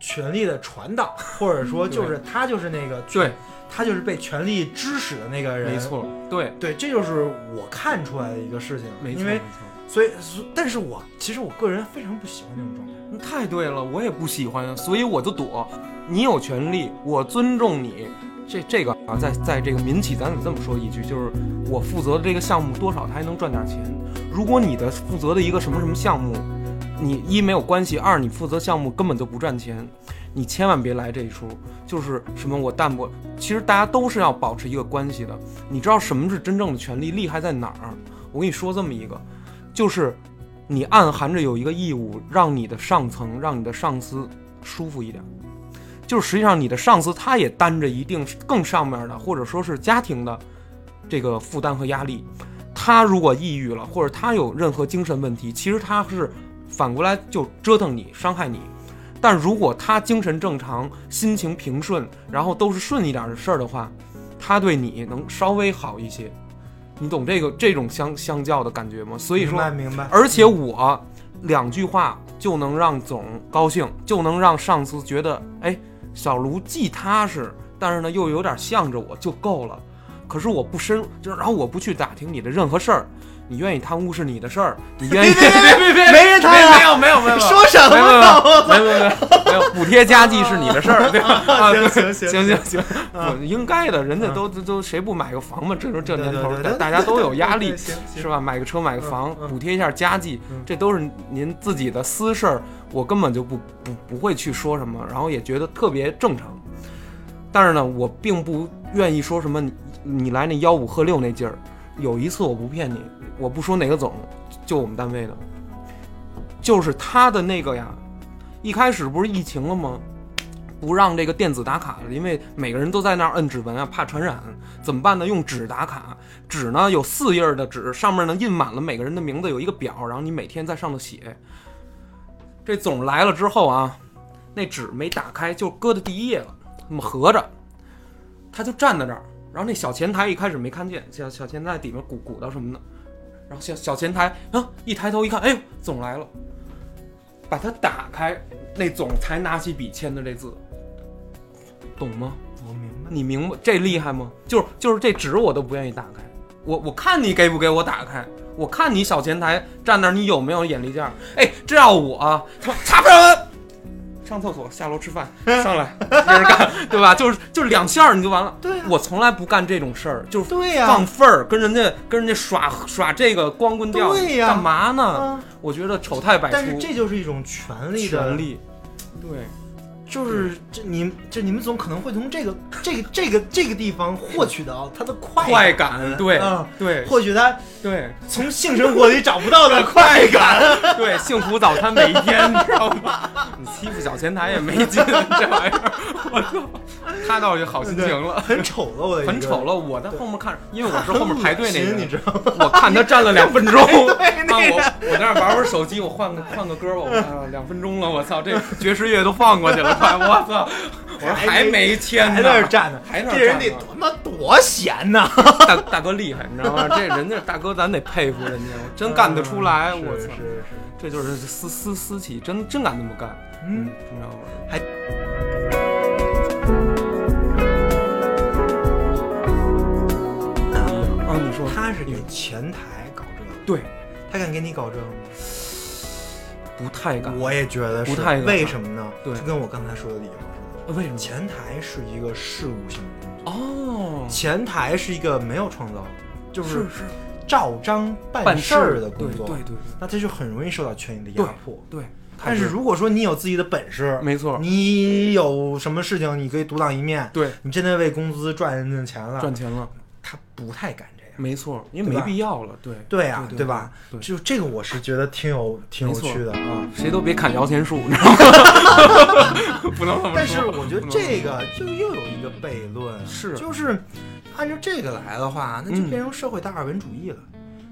权力的传导，[laughs] 或者说就是他就是那个对，他就是被权力指使的那个人。没，错，对，对，这就是我看出来的一个事情。没错，因为没错所以，但是我其实我个人非常不喜欢这种状态。嗯太对了，我也不喜欢，所以我就躲。你有权利，我尊重你。这这个啊，在在这个民企，咱得这么说一句，就是我负责的这个项目多少，他还能赚点钱。如果你的负责的一个什么什么项目，你一没有关系，二你负责项目根本就不赚钱，你千万别来这一出。就是什么我淡薄，其实大家都是要保持一个关系的。你知道什么是真正的权利，厉害在哪儿？我跟你说这么一个，就是你暗含着有一个义务，让你的上层、让你的上司舒服一点。就是实际上你的上司他也担着一定更上面的，或者说是家庭的这个负担和压力。他如果抑郁了，或者他有任何精神问题，其实他是反过来就折腾你、伤害你。但如果他精神正常、心情平顺，然后都是顺一点的事儿的话，他对你能稍微好一些。你懂这个这种相相较的感觉吗？所以说，明白明白。而且我两句话就能让总高兴，就能让上司觉得，哎，小卢既踏实，但是呢又有点向着我就够了。可是我不深，就是然后我不去打听你的任何事儿，你愿意贪污是你的事儿，你愿意别别别别 [laughs] 没人没谈没有没有没有，说什没有没有么？没有没有没有没有 [laughs] 补贴家计是你的事儿，[laughs] 对吧？啊，对行行行行行，应该的，人家都都都谁不买个房嘛？这时候这年头大家都有压力是吧？买个车买个房补贴一下家计嗯，这都是您自己的私事儿，我根本就不不不会去说什么，然后也觉得特别正常。但是呢，我并不愿意说什么你你来那吆五喝六那劲儿。有一次我不骗你，我不说哪个总，就我们单位的，就是他的那个呀，一开始不是疫情了吗？不让这个电子打卡了，因为每个人都在那儿摁指纹啊，怕传染，怎么办呢？用纸打卡，纸呢有四页的纸，上面呢印满了每个人的名字，有一个表，然后你每天在上头写。这总来了之后啊，那纸没打开，就搁在第一页了，那么合着，他就站在这儿，然后那小前台一开始没看见，小小前台底面鼓鼓捣什么呢，然后小小前台啊一抬头一看，哎呦，总来了，把它打开，那总才拿起笔签的这字，懂吗？我明白。你明白这厉害吗？就是就是这纸我都不愿意打开，我我看你给不给我打开，我看你小前台站那儿你有没有眼力劲儿？哎，这要我他妈擦不上上厕所下楼吃饭上来接着干，对吧？就是就是两下你就完了。对呀我从来不干这种事儿，就是对呀，放份儿跟人家跟人家耍耍这个光棍调，对呀干嘛呢？啊，我觉得丑态百出。但是这就是一种权力的权利，对就是这你这你们总可能会从这个这个这个这个地方获取到他的快快感，对嗯对获取他对从性生活里找不到的快感。对，幸福早餐每一天，你知道吗？你欺负小前台也没劲，这玩意儿，我操，他倒是好心情了。很丑陋的，很丑。了，我在后面看，因为我是后面排队那个，你知道吗？我看他站了两分钟，[laughs] 对那啊我我在那玩玩手机，我换个换个歌吧，我看两分钟了，我操，这爵士乐都放过去了，快，我操，[laughs] 我说还没签呢，还在那站呢，还在那儿这人得他妈多闲呐！大大哥厉害，你知道吗？这人家大哥咱得佩服人家，我真干得出来，嗯我操，这就是私私私企，真真敢这么干，嗯，你知道吗？还啊，你说他是给前台搞这个，对，他敢给你搞这个吗？不太敢，我也觉得是。不太敢。为什么呢？对。就跟我刚才说的理由似的。呃为什么？前台是一个事务性的工作，哦，前台是一个没有创造力，就是是照章办办事儿儿的工作，对对对那他就很容易受到权益的压迫。对，但是如果说你有自己的本事，没错，你有什么事情你可以独当一面，对，你真的为公司赚人家钱了，赚钱了，他不太敢没错，因为没必要了，对对呀、对吧？就这个我是觉得挺有挺有趣的啊。谁都别砍摇钱树，你知道吗？[laughs] 不能这么说。但是我觉得这个就又有一个悖论，是就是按照这个来的话，那就嗯变成社会达尔文主义了。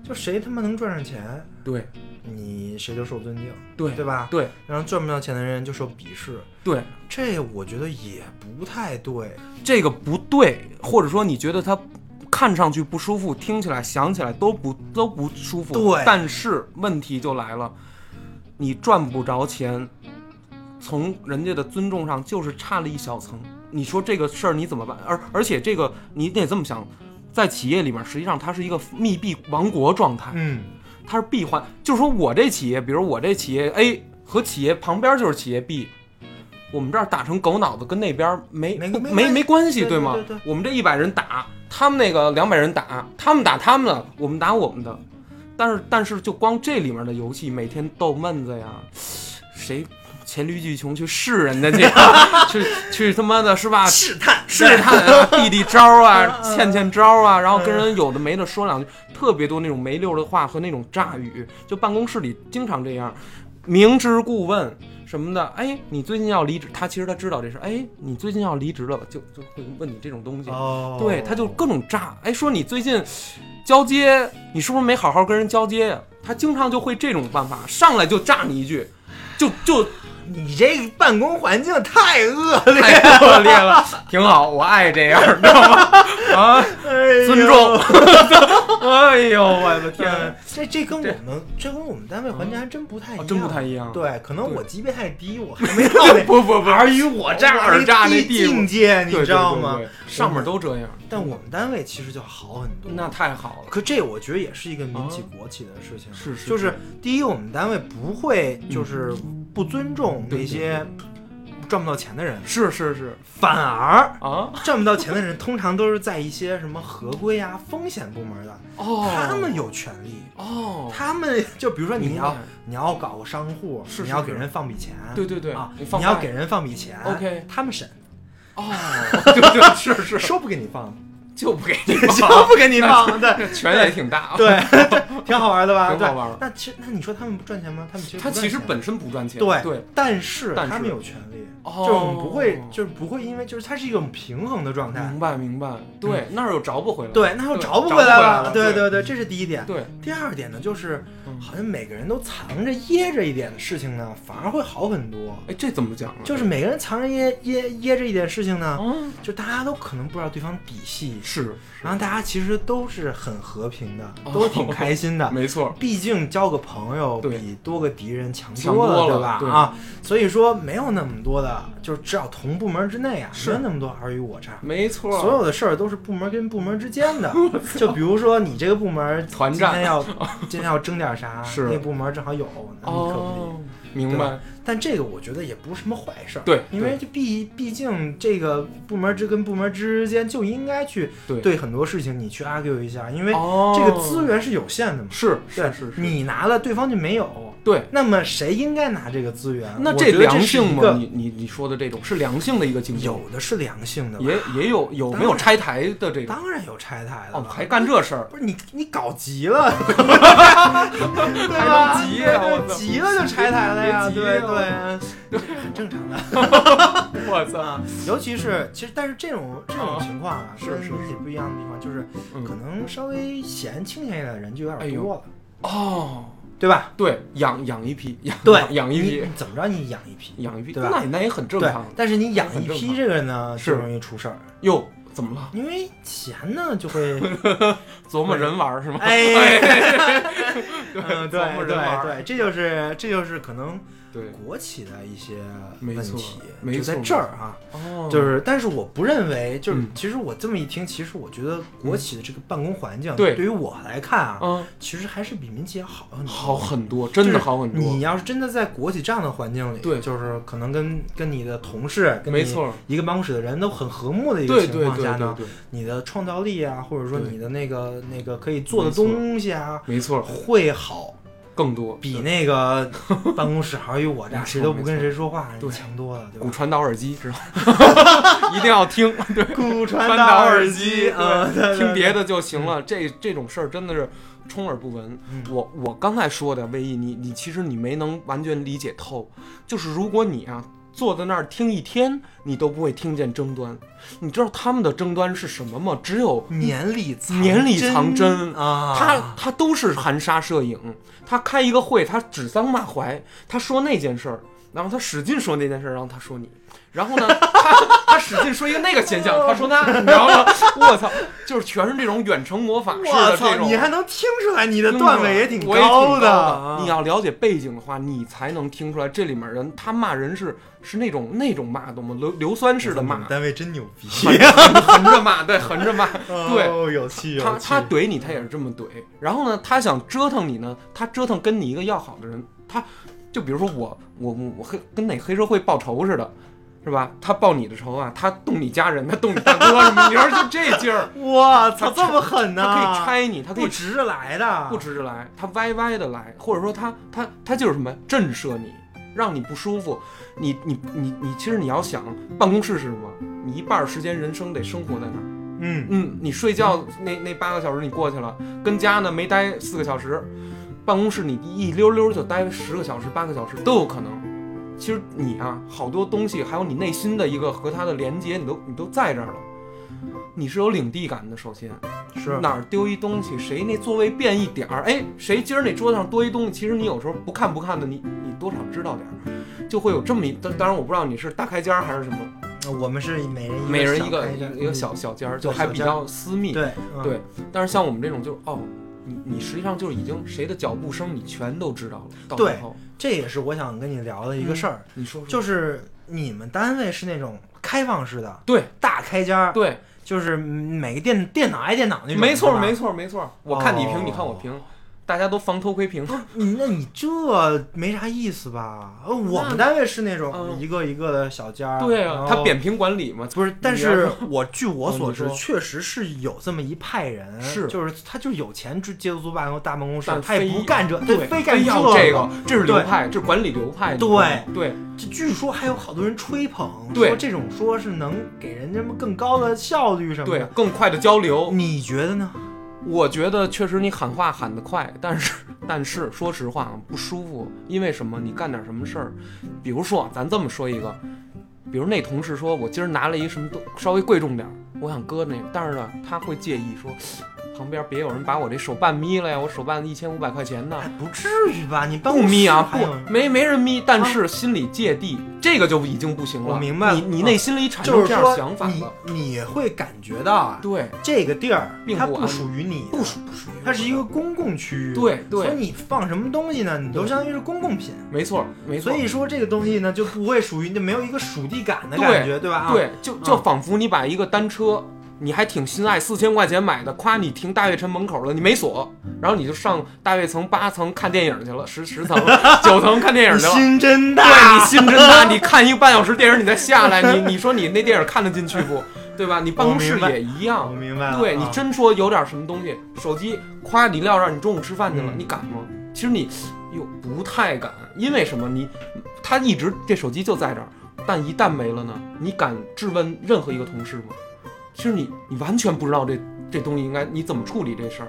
就谁他妈能赚上钱，对你谁就受尊敬，对对吧？对然后赚不到钱的人就受鄙视，对，这我觉得也不太对。这个不对，或者说你觉得它看上去不舒服，听起来、想起来都不都不舒服。对但是问题就来了，你赚不着钱，从人家的尊重上就是差了一小层。你说这个事儿你怎么办？而而且这个你得这么想，在企业里面，实际上它是一个密闭王国状态。嗯，它是闭环，就是说我这企业，比如我这企业 A 和企业旁边就是企业 B，我们这儿打成狗脑子，跟那边没没没没关系对对吗对对？我们这一百人打，他们那个两百人打，他们打他们的，我们打我们的。但是但是就光这里面的游戏，每天逗闷子呀，谁黔驴技穷去试人家去，[laughs] 去去他妈的是吧？试探试探啊，递递招啊，嗯欠欠招啊，然后跟人有的没的说两句，特别多那种没溜的话和那种炸语，就办公室里经常这样，明知故问什么的。哎，你最近要离职？他其实他知道这事。哎，你最近要离职了吧？就就会问你这种东西。哦，对，他就各种炸。哎，说你最近交接，你是不是没好好跟人交接呀？他经常就会这种办法，上来就炸你一句，就就你这办公环境太恶劣了，太恶劣了，挺好，我爱这样，你知道吗？啊，尊重。哎呦，我的天！嗯，这这跟我们这跟我们单位环境还真不太一样，哦真不太一样。对，可能我级别太低，我还没到那不 [laughs] 不不，尔虞我诈、尔诈那那地步境界，你知道吗？上面都这样，但我们单位其实就好很多。那太好了。可这我觉得也是一个民企国企的事情，是是就是第一，我们单位不会就是不尊重对那些赚不到钱的人，是是是。反而啊，赚不到钱的人通常都是在一些什么合规啊、风险部门的，哦，他们有权利。哦，他们就比如说你要你要搞个商户，你要给人放笔钱，对对对啊，你你要给人放笔钱 OK 他们审，哦，[laughs] 对对是是，说不给你放，就不给你就放，不给你放，对。[laughs] 权也挺大，对，[laughs] 挺好玩的吧？对 [laughs] 挺好玩。那其实那你说他们不赚钱吗？他们其实他其实本身不赚钱，对对，但是他们有权利，哦就是我们不会，就是不会因为就是它是一种平衡的状态。明白明白，对，那儿又找不回来，对，那又对找不回来了。对对对对，这是第一点。对，第二点呢，就是嗯好像每个人都藏着掖着一点的事情呢，反而会好很多。哎，这怎么讲呢？就是每个人藏着掖掖掖着一点事情呢，嗯，就大家都可能不知道对方底细，是，然后大家其实都是很和平的，哦都挺开心的。[laughs] 没错，毕竟交个朋友比多个敌人强强多多了对吧？对啊，所以说没有那么多的，就是至少同部门之内啊，是。没有那么多尔虞我诈。没错，所有的事儿都是部门跟部门之间的，[laughs] 就比如说你这个部门团战。今天要今天要争点啥，是。那部门正好有，那你可不可以？哦，明白，但这个我觉得也不是什么坏事儿，对因为这毕毕竟这个部门之跟部门之间就应该去对对很多事情你去 argue 一下，因为哦，这个资源是有限的嘛。是对是是是，你拿了，对方就没有，对，那么谁应该拿这个资源？那这良性吗？你你你说的这种是良性的一个竞争，有的是良性的，也也有有没有拆台的这种？当然有拆台的还干这事儿，不是你你搞急了，[laughs] 对还吧？急急了就拆台了呀，[laughs] 对 [laughs] 对，这是很正常的。[laughs] 我操！啊，尤其是其实，但是这种这种情况啊，是是跟理解不一样的地方，就是嗯。可能稍微闲清闲一点的人就有点多了，哦，对吧？对，养养一批，养对，养一批。怎么着你养一批，养一批，对吧？那那也很正常。，但是你养一批这个呢，是。容易出事儿，哟，怎么了？因为钱呢就会，[laughs] 琢磨人玩儿是吗？哎，嗯，对琢磨人玩儿。对对，这就是这就是可能对，国企的一些问题，没就在这儿啊。哦，就是，但是我不认为，就是、嗯其实我这么一听，其实我觉得国企的这个办公环境，对对于我来看啊，嗯，其实还是比民企要好很多。好很多，真的好很多。你要是真的在国企这样的环境里，对就是可能跟跟你的同事，跟你没错，一个办公室的人都很和睦的一个情况下呢，对对，你的创造力啊，或者说你的那个那个可以做的东西啊，没错，会好，更多比那个办公室还有我这样谁都不跟谁说话都强多了，对吧？骨传导耳机知道吗？[laughs] 一定要听，[laughs] 对，骨传 [laughs] 传导耳耳机，啊，听别的就行了。这这种事儿真的是充耳不闻。嗯我我刚才说的，魏毅，你你其实你没能完全理解透，就是如果你啊坐在那儿听一天，你都不会听见争端。你知道他们的争端是什么吗？只有年里藏年里藏针啊，他他都是含沙射影，他开一个会，他指桑骂槐，他说那件事儿，然后他使劲说那件事儿，然后他说你，然后呢，他 [laughs] 他使劲说一个那个现象，他说他，你知道吗？我操，就是全是这种远程魔法式，的这种。你还能听出来，你的段位也挺高的的。你要了解背景的话，你才能听出来这里面人他骂人是是那种那种骂，懂吗？硫硫酸式的骂，单位真牛逼，横着骂，对，横着骂，[laughs] 对。哦，有气有气。他他怼你，他也是这么怼。然后呢，他想折腾你呢，他折腾跟你一个要好的人，他就比如说我我我我黑跟哪黑社会报仇似的，是吧？他报你的仇啊，他动你家人，他动你大哥什么，你说就这劲儿，[laughs] 我操，这么狠呢？他可以拆你，他可以不直着来的，不直着来，他歪歪的来，或者说他他他就是什么震慑你，让你不舒服。你你你你，其实你要想，办公室是什么？你一半儿时间人生得生活在那儿。嗯，嗯，你睡觉那那八个小时你过去了，跟家呢没待四个小时，办公室你一溜溜就待十个小时、八个小时都有可能。其实你啊，好多东西，还有你内心的一个和他的连接，你都你都在这儿了。你是有领地感的，首先是哪儿丢一东西，谁那座位变一点儿，哎，谁今儿那桌子上多一东西，其实你有时候不看不看的，你你多少知道点儿，就会有这么一。当当然我不知道你是大开间儿还是什么，我们是每人每人一个一个小小间儿，就还比较私密。对但是像我们这种就是哦，你你实际上就是已经谁的脚步声你全都知道了。到对这也是我想跟你聊的一个事儿，你说说，就是你们单位是那种开放式的对。大开间儿，对，就是每个电电脑挨电脑那种，没错没错没错，我看你屏，你看我屏，大家都防偷窥屏。你那你这没啥意思吧？呃我们单位是那种嗯一个一个的小间儿，对啊，他扁平管理嘛，不是，但是 [laughs] 我据我所知，哦确实是有这么一派人，是就是他就是有钱去接租办公大办公室，他也不干这，他对，非干要这个个。，这是流派，这是管理流派。对对，这据说还有好多人吹捧，说这种说是能给人家么更高的效率什么对的。，更快的交流。你觉得呢？我觉得确实你喊话喊得快，但是 [laughs] 但是说实话不舒服，因为什么？你干点什么事儿，比如说咱这么说一个，比如那同事说我今儿拿了一什么东稍微贵重点儿，我想搁那，但是呢他会介意说旁边别有人把我这手办眯了呀，我手办一千五百块钱呢。哎，不至于吧？你办不眯啊，不没没人眯，但是心里芥蒂，这个就已经不行了。我明白了你你啊内心里产生这样想法了，你会感觉到啊，对，这个地儿它不并不属于你，不属不属于，它是一个公共区域。对对所以你放什么东西呢？你都相当于是公共品。没错没错。所以说这个东西呢，就不会属于就没有一个属地感的感觉，对吧？啊，对，就就啊仿佛你把一个单车，你还挺心爱，四千块钱买的，夸你停大悦城门口了，你没锁，然后你就上大悦城八层看电影去了，十十层、[laughs] 九层看电影去了。心真大对，你心真大，你看一个半小时电影，你再下来，你 [laughs] 你说你那电影看得进去不？对吧？你办公室也一样我。明白了。对你啊真说有点什么东西，手机夸你撂这儿，你中午吃饭去了，嗯你敢吗？其实你又，不太敢，因为什么？你他一直这手机就在这儿，但一旦没了呢？你敢质问任何一个同事吗？其实你你完全不知道这这东西应该你怎么处理这事儿。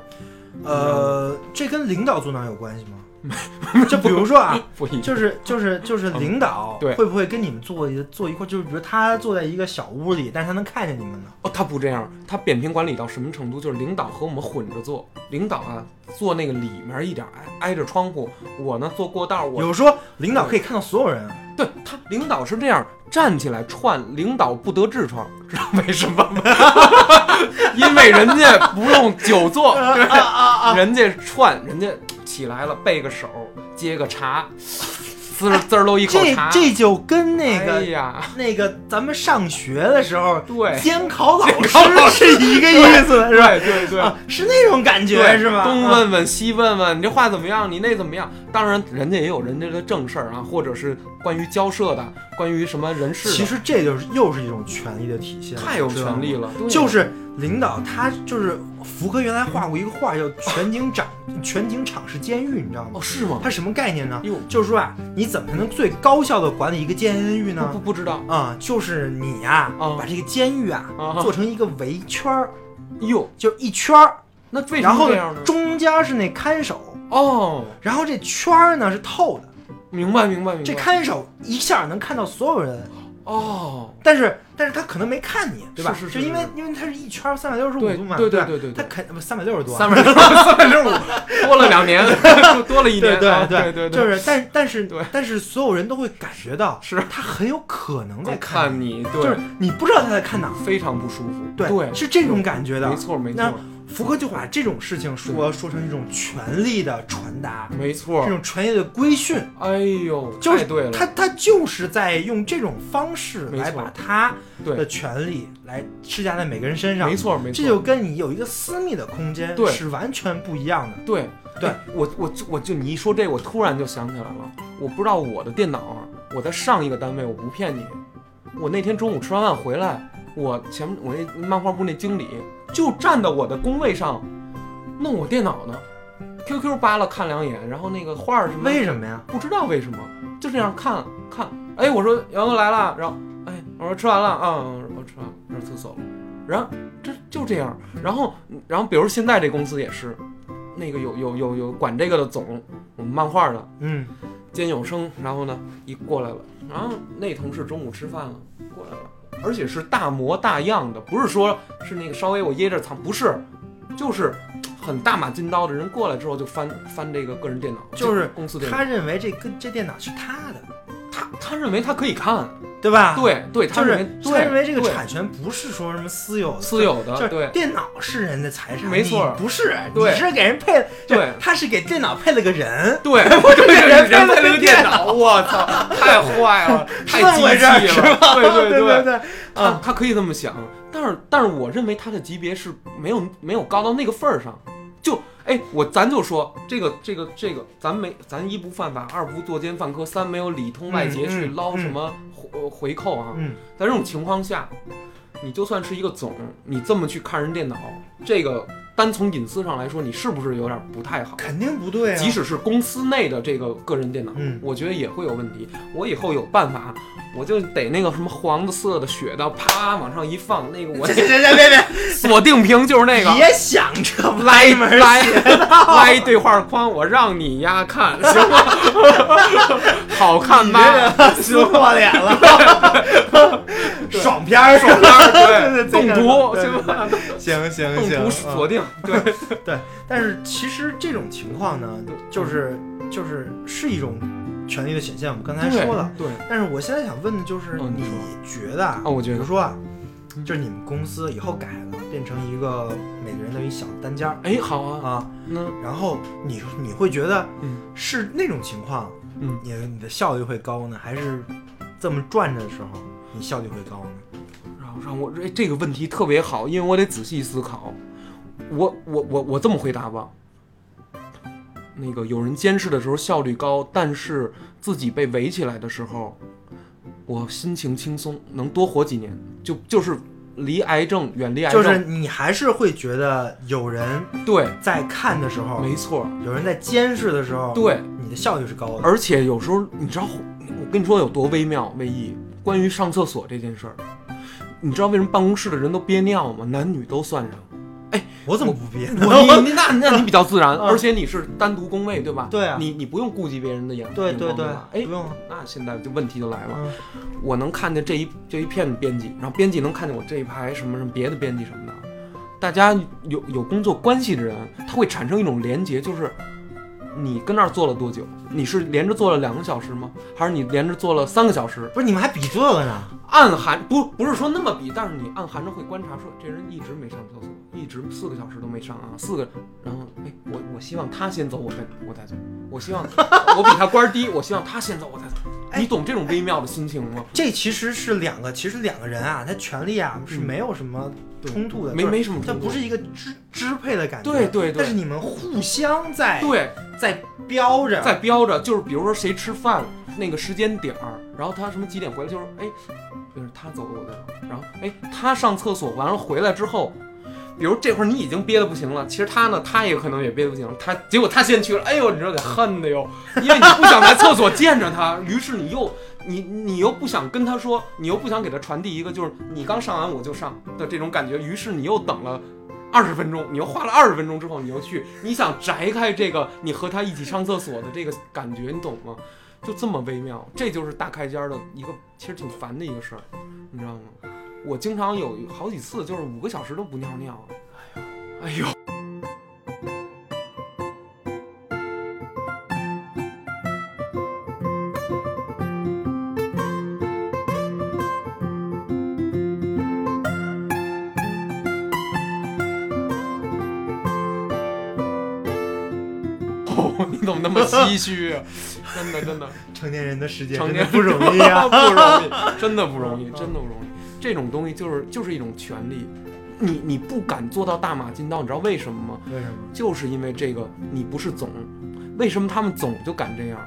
呃，这跟领导坐那儿有关系吗？[laughs] 就比如说啊，[laughs] 就是就是就是领导会不会跟你们坐一坐一块儿？就是比如他坐在一个小屋里，但是他能看见你们呢？哦，他不这样，他扁平管理到什么程度？就是领导和我们混着坐，领导啊坐那个里面一点儿，挨挨着窗户，我呢坐过道儿，我有说领导可以看到所有人，对他领导是这样站起来串，领导不得痔疮，[laughs] 知道为什么吗？[laughs] 因为人家不用久坐，[laughs] 人家串，人家起来了，背个手，接个茶，滋儿滋儿喽一口这茶。这就跟那个、哎呀，那个咱们上学的时候对监考老监考老师是一个意思，是吧？对对对。啊，是那种感觉对是吧？啊东问问西问问，你这话怎么样？你那怎么样？当然，人家也有人家的正事儿啊，或者是关于交涉的，关于什么人事的，其实这就是又是一种权力的体现，太有权利了。对就是领导他就是福柯原来画过一个画叫全景场 [laughs] 全景场是监狱，你知道吗哦，？是吗？它什么概念呢？哟，就是说啊，你怎么才能最高效的管理一个监狱呢不？不知道啊、就是你呀、啊把这个监狱啊啊做成一个围圈儿，哟，就一圈儿，那为什然后么这样呢？中间是那看守，哦，然后这圈儿呢是透的，明白明白明白。这看守一下能看到所有人，哦，但是但是他可能没看你，对吧？是是是就因为因为他是一圈三百六十五度嘛，对对对对对他肯不三百六十度啊，三百六三百六十五，多了两年，[laughs] 多了一年，对啊对。对对，就是但但是对。但是所有人都会感觉到，是。他很有可能在在看你，对，就是，你不知道他在看哪儿，非常不舒服，对对，是这种感觉的。没。错没那错福柯就把这种事情说说成一种权力的传达，没错。这，种权力的规训，哎呦，就是太对了，他他就是在用这种方式来把他的，权利来施加在每个人身上没，错没错，这就跟你有一个私密的空间对是完全不一样的。对。对哎我我就我就你一说这，我突然就想起来了，我不知道我的电脑啊，我在上一个单位，我不骗你，我那天中午吃完饭回来，我前面我那漫画部那经理就站在我的工位上弄我电脑呢，QQ 扒拉看两眼，然后那个画儿什么为什么呀？不知道为什么就这样看看，哎，我说杨哥来了，然后哎，我说吃完了啊，我吃完了，上厕所了，然后这就这样，然后然后比如现在这公司也是，那个有有有有管这个的总，我们漫画的嗯，兼有生，然后呢一过来了，然后那同事中午吃饭了过来了，而且是大模大样的，不是说是那个稍微我掖着藏，不是，就是很大马金刀的人过来之后就翻翻这个个人电脑，就是公司电脑。他认为这跟这电脑是他的，他他认为他可以看，对吧？，对对，他认为啊就是他认为这个产权不是说什么私有的，私有的，就是对电脑是人的财产，没错不是，对你是给人配，就对他是给电脑配了个人，[laughs] 对，对给人人配了个电脑，我操，太坏了，[laughs] 太机器是吧了，对对对，对，他啊，他可以这么想，但是但是我认为他的级别是没有没有高到那个份儿上，就哎我咱就说这个这个这个，咱没咱一不犯法，二不作奸犯科，三没有里通外结去捞什么回回扣啊，嗯，在这种情况下，你就算是一个总，你这么去看人电脑，这个单从隐私上来说，你是不是有点不太好？肯定不对啊，即使是公司内的这个个人电脑，嗯。我觉得也会有问题。我以后有办法，我就得那个什么黄的色的雪的，啪往上一放，那个我别别别别别，锁定屏就是那个。别想这歪门拉邪一拉一对话框，我让你丫看，行吗？好看吧？你这撕破脸了，[laughs] 爽片儿，爽片儿对对对，动 [laughs] 图对对行吧？行行动图行，锁定，对，对，但是其实这种情况呢，就是就是是一种权利的显现。我们刚才说了，对，但是我现在想问的就是，你觉得啊啊，我觉得，比如说啊，就是你们公司以后改了，变成一个每个人的一小单间儿。哎，好啊，啊，那。然后你你会觉得嗯。是那种情况，嗯，你的你的效率会高呢，还是这么转着的时候你效率会高呢？让让我这这个问题特别好，因为我得仔细思考。我我我我这么回答吧。那个有人监视的时候效率高，但是自己被围起来的时候，我心情轻松，能多活几年，就就是离癌症远离癌症。就是你还是会觉得有人对，在看的时候，没错，有人在监视的时候，对，你的效率是高的。而且有时候你知道，我跟你说有多微妙，魏毅，关于上厕所这件事儿，你知道为什么办公室的人都憋尿吗？男女都算上。我怎么不憋呢？我你你那那你 [laughs] 比较自然，嗯而且你是单独工位对吧？对啊你你不用顾及别人的眼对对对哎不，用啊。那现在就问题就来了，嗯我能看见这一这一片编辑，然后编辑能看见我这一排什么什么别的编辑什么的，大家有有工作关系的人，他会产生一种连结，就是你跟那儿坐了多久？你是连着坐了两个小时吗？还是你连着坐了三个小时？不是你们还比这个呢？暗含不不是说那么比，但是你暗含着会观察说这人一直没上厕所，一直四个小时都没上啊，四个，然后哎，我我希望他先走，我再我再走，我希望 [laughs] 我比他官儿低，我希望他先走，我再走。哎你懂这种微妙的心情吗？这其实是两个，其实两个人啊，他权利啊是没有什么冲突的，没没什么冲突它不是一个支支配的感觉。对对对但是你们互相在对，在标着，在标着，就是比如说谁吃饭那个时间点儿，然后他什么几点回来，就是哎，就是他走了我再走，然后哎他上厕所完了回来之后，比如这会儿你已经憋得不行了，其实他呢他也可能也憋得不行，他结果他先去了，哎呦你知道得恨的哟，因为你不想在厕所见着他，于是你又你你又不想跟他说，你又不想给他传递一个就是你刚上完我就上的这种感觉，于是你又等了。二十分钟，你又花了二十分钟之后，你又去，你想摘开这个你和他一起上厕所的这个感觉，你懂吗？就这么微妙，这就是大开间的一个，其实挺烦的一个事儿，你知道吗？我经常有好几次就是五个小时都不尿尿，哎呦，哎呦，哦，你怎么那么唏嘘啊？真的真的。成年人的世界成年真的不容易啊。[laughs] 不容易，真的不容易，真的不容易。这种东西就是就是一种权利，你你不敢做到大马金刀，你知道为什么吗？为什么？就是因为这个你不是总，为什么他们总就敢这样？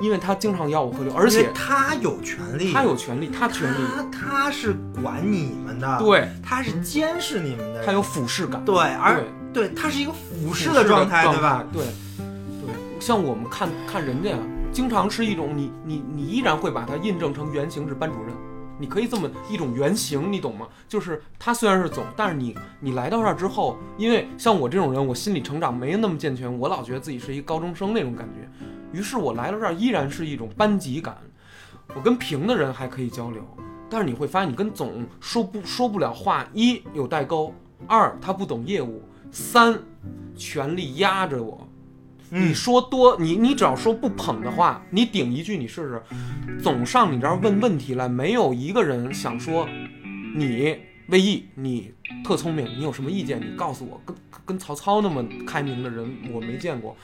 因为他经常吆五喝六，而且他有权利，他有权利，他权利，他他是管你们的，，对他是监视你们的，他有俯视感，对，而对对他是一个俯俯视的状态，对吧？？对对，像我们看看人家呀，经常是一种你你你依然会把它印证成原型是班主任，你可以这么一种原型，你懂吗？就是他虽然是总，但是你你来到这儿之后，因为像我这种人，我心理成长没那么健全，我老觉得自己是一高中生那种感觉，于是我来到这儿依然是一种班级感，我跟平的人还可以交流。但是你会发现，你跟总说不说不了话，一有代沟，二他不懂业务，三权力压着我，你，说多，你你只要说不捧的话，你顶一句你试试。总上你这儿问问题来，没有一个人想说你魏毅，你特聪明，你有什么意见你告诉我。跟跟曹操那么开明的人我没见过，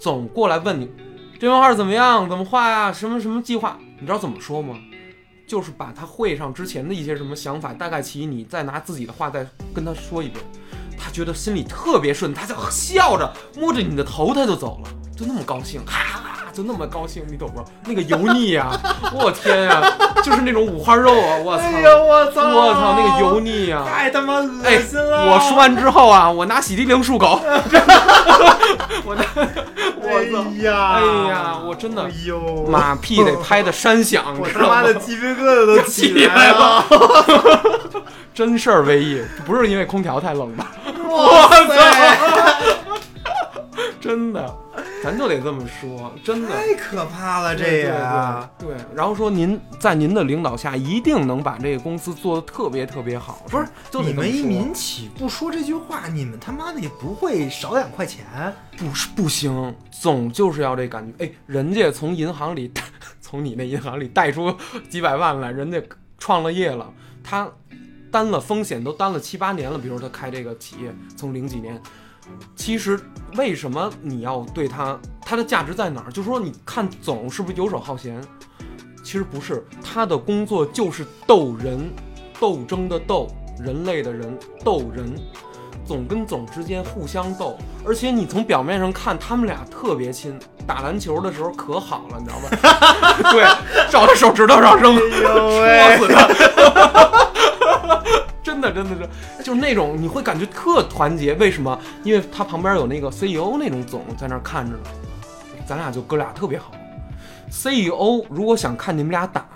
总过来问你这幅画怎么样，怎么画呀，什么什么计划，你知道怎么说吗？就是把他会上之前的一些什么想法，大概其你再拿自己的话再跟他说一遍。他觉得心里特别顺，他就笑着摸着你的头，他就走了，就那么高兴，哈哈，就那么高兴，你懂吗？那个油腻呀、[laughs] 我天呀、就是那种五花肉啊，我操，哎呀，我操，我操，那个油腻呀、太他妈恶哎心了！我说完之后啊，我拿洗涤灵漱口，[laughs] 我拿，我操，哎呀，哎呀，我真的哎呦，马屁得拍的山响，我他妈的鸡皮疙瘩都起 [laughs] 起来了！真事儿，唯一不是因为空调太冷吧？哇塞，[laughs] 真的，咱就得这么说，真的。太可怕了，这对呀！对然后说您在您的领导下一定能把这个公司做得特别特别好，不是就你们一民企不说这句话，你们他妈的也不会少两块钱。不是不行，总就是要这感觉。哎，人家从银行里，[laughs] 从你那银行里贷出几百万来，人家创了业了，他担了风险都担了七八年了。比如他开这个企业，从零几年，其实为什么你要对他，他的价值在哪儿？就是说，你看总是不是游手好闲？其实不是，他的工作就是斗人，斗争的斗，人类的人，斗人。总跟总之间互相斗，而且你从表面上看，他们俩特别亲，打篮球的时候可好了，你知道吧？[laughs] 对，照他手指头上扔，戳死他。真的，真的是，就是那种你会感觉特团结。为什么？因为他旁边有那个 CEO 那种总在那儿看着呢，咱俩就哥俩特别好。CEO 如果想看你们俩打，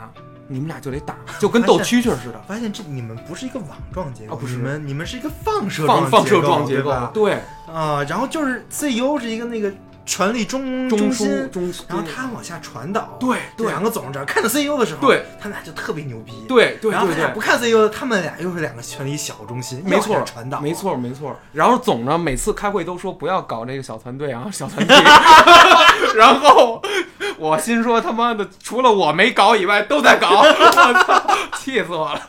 你们俩就得打，就跟斗蛐蛐似的。发现这你们不是一个网状结构，啊不是你们你们是一个放射放放射状状结构？对，啊，然后就是 CEO 是一个那个权力中中心枢，中，然后他往下传导，对对两个总这看着 CEO 的时候，对，他们俩就特别牛逼，对然后他俩不，看 CEO 的，他们俩又是两个权力小中心，没错传导，没，错没错。然后总呢，每次开会都说不要搞这个小团队啊，小团队。[laughs] 然后我心说他妈的，除了我没搞以外，都在搞，我操，气死我了，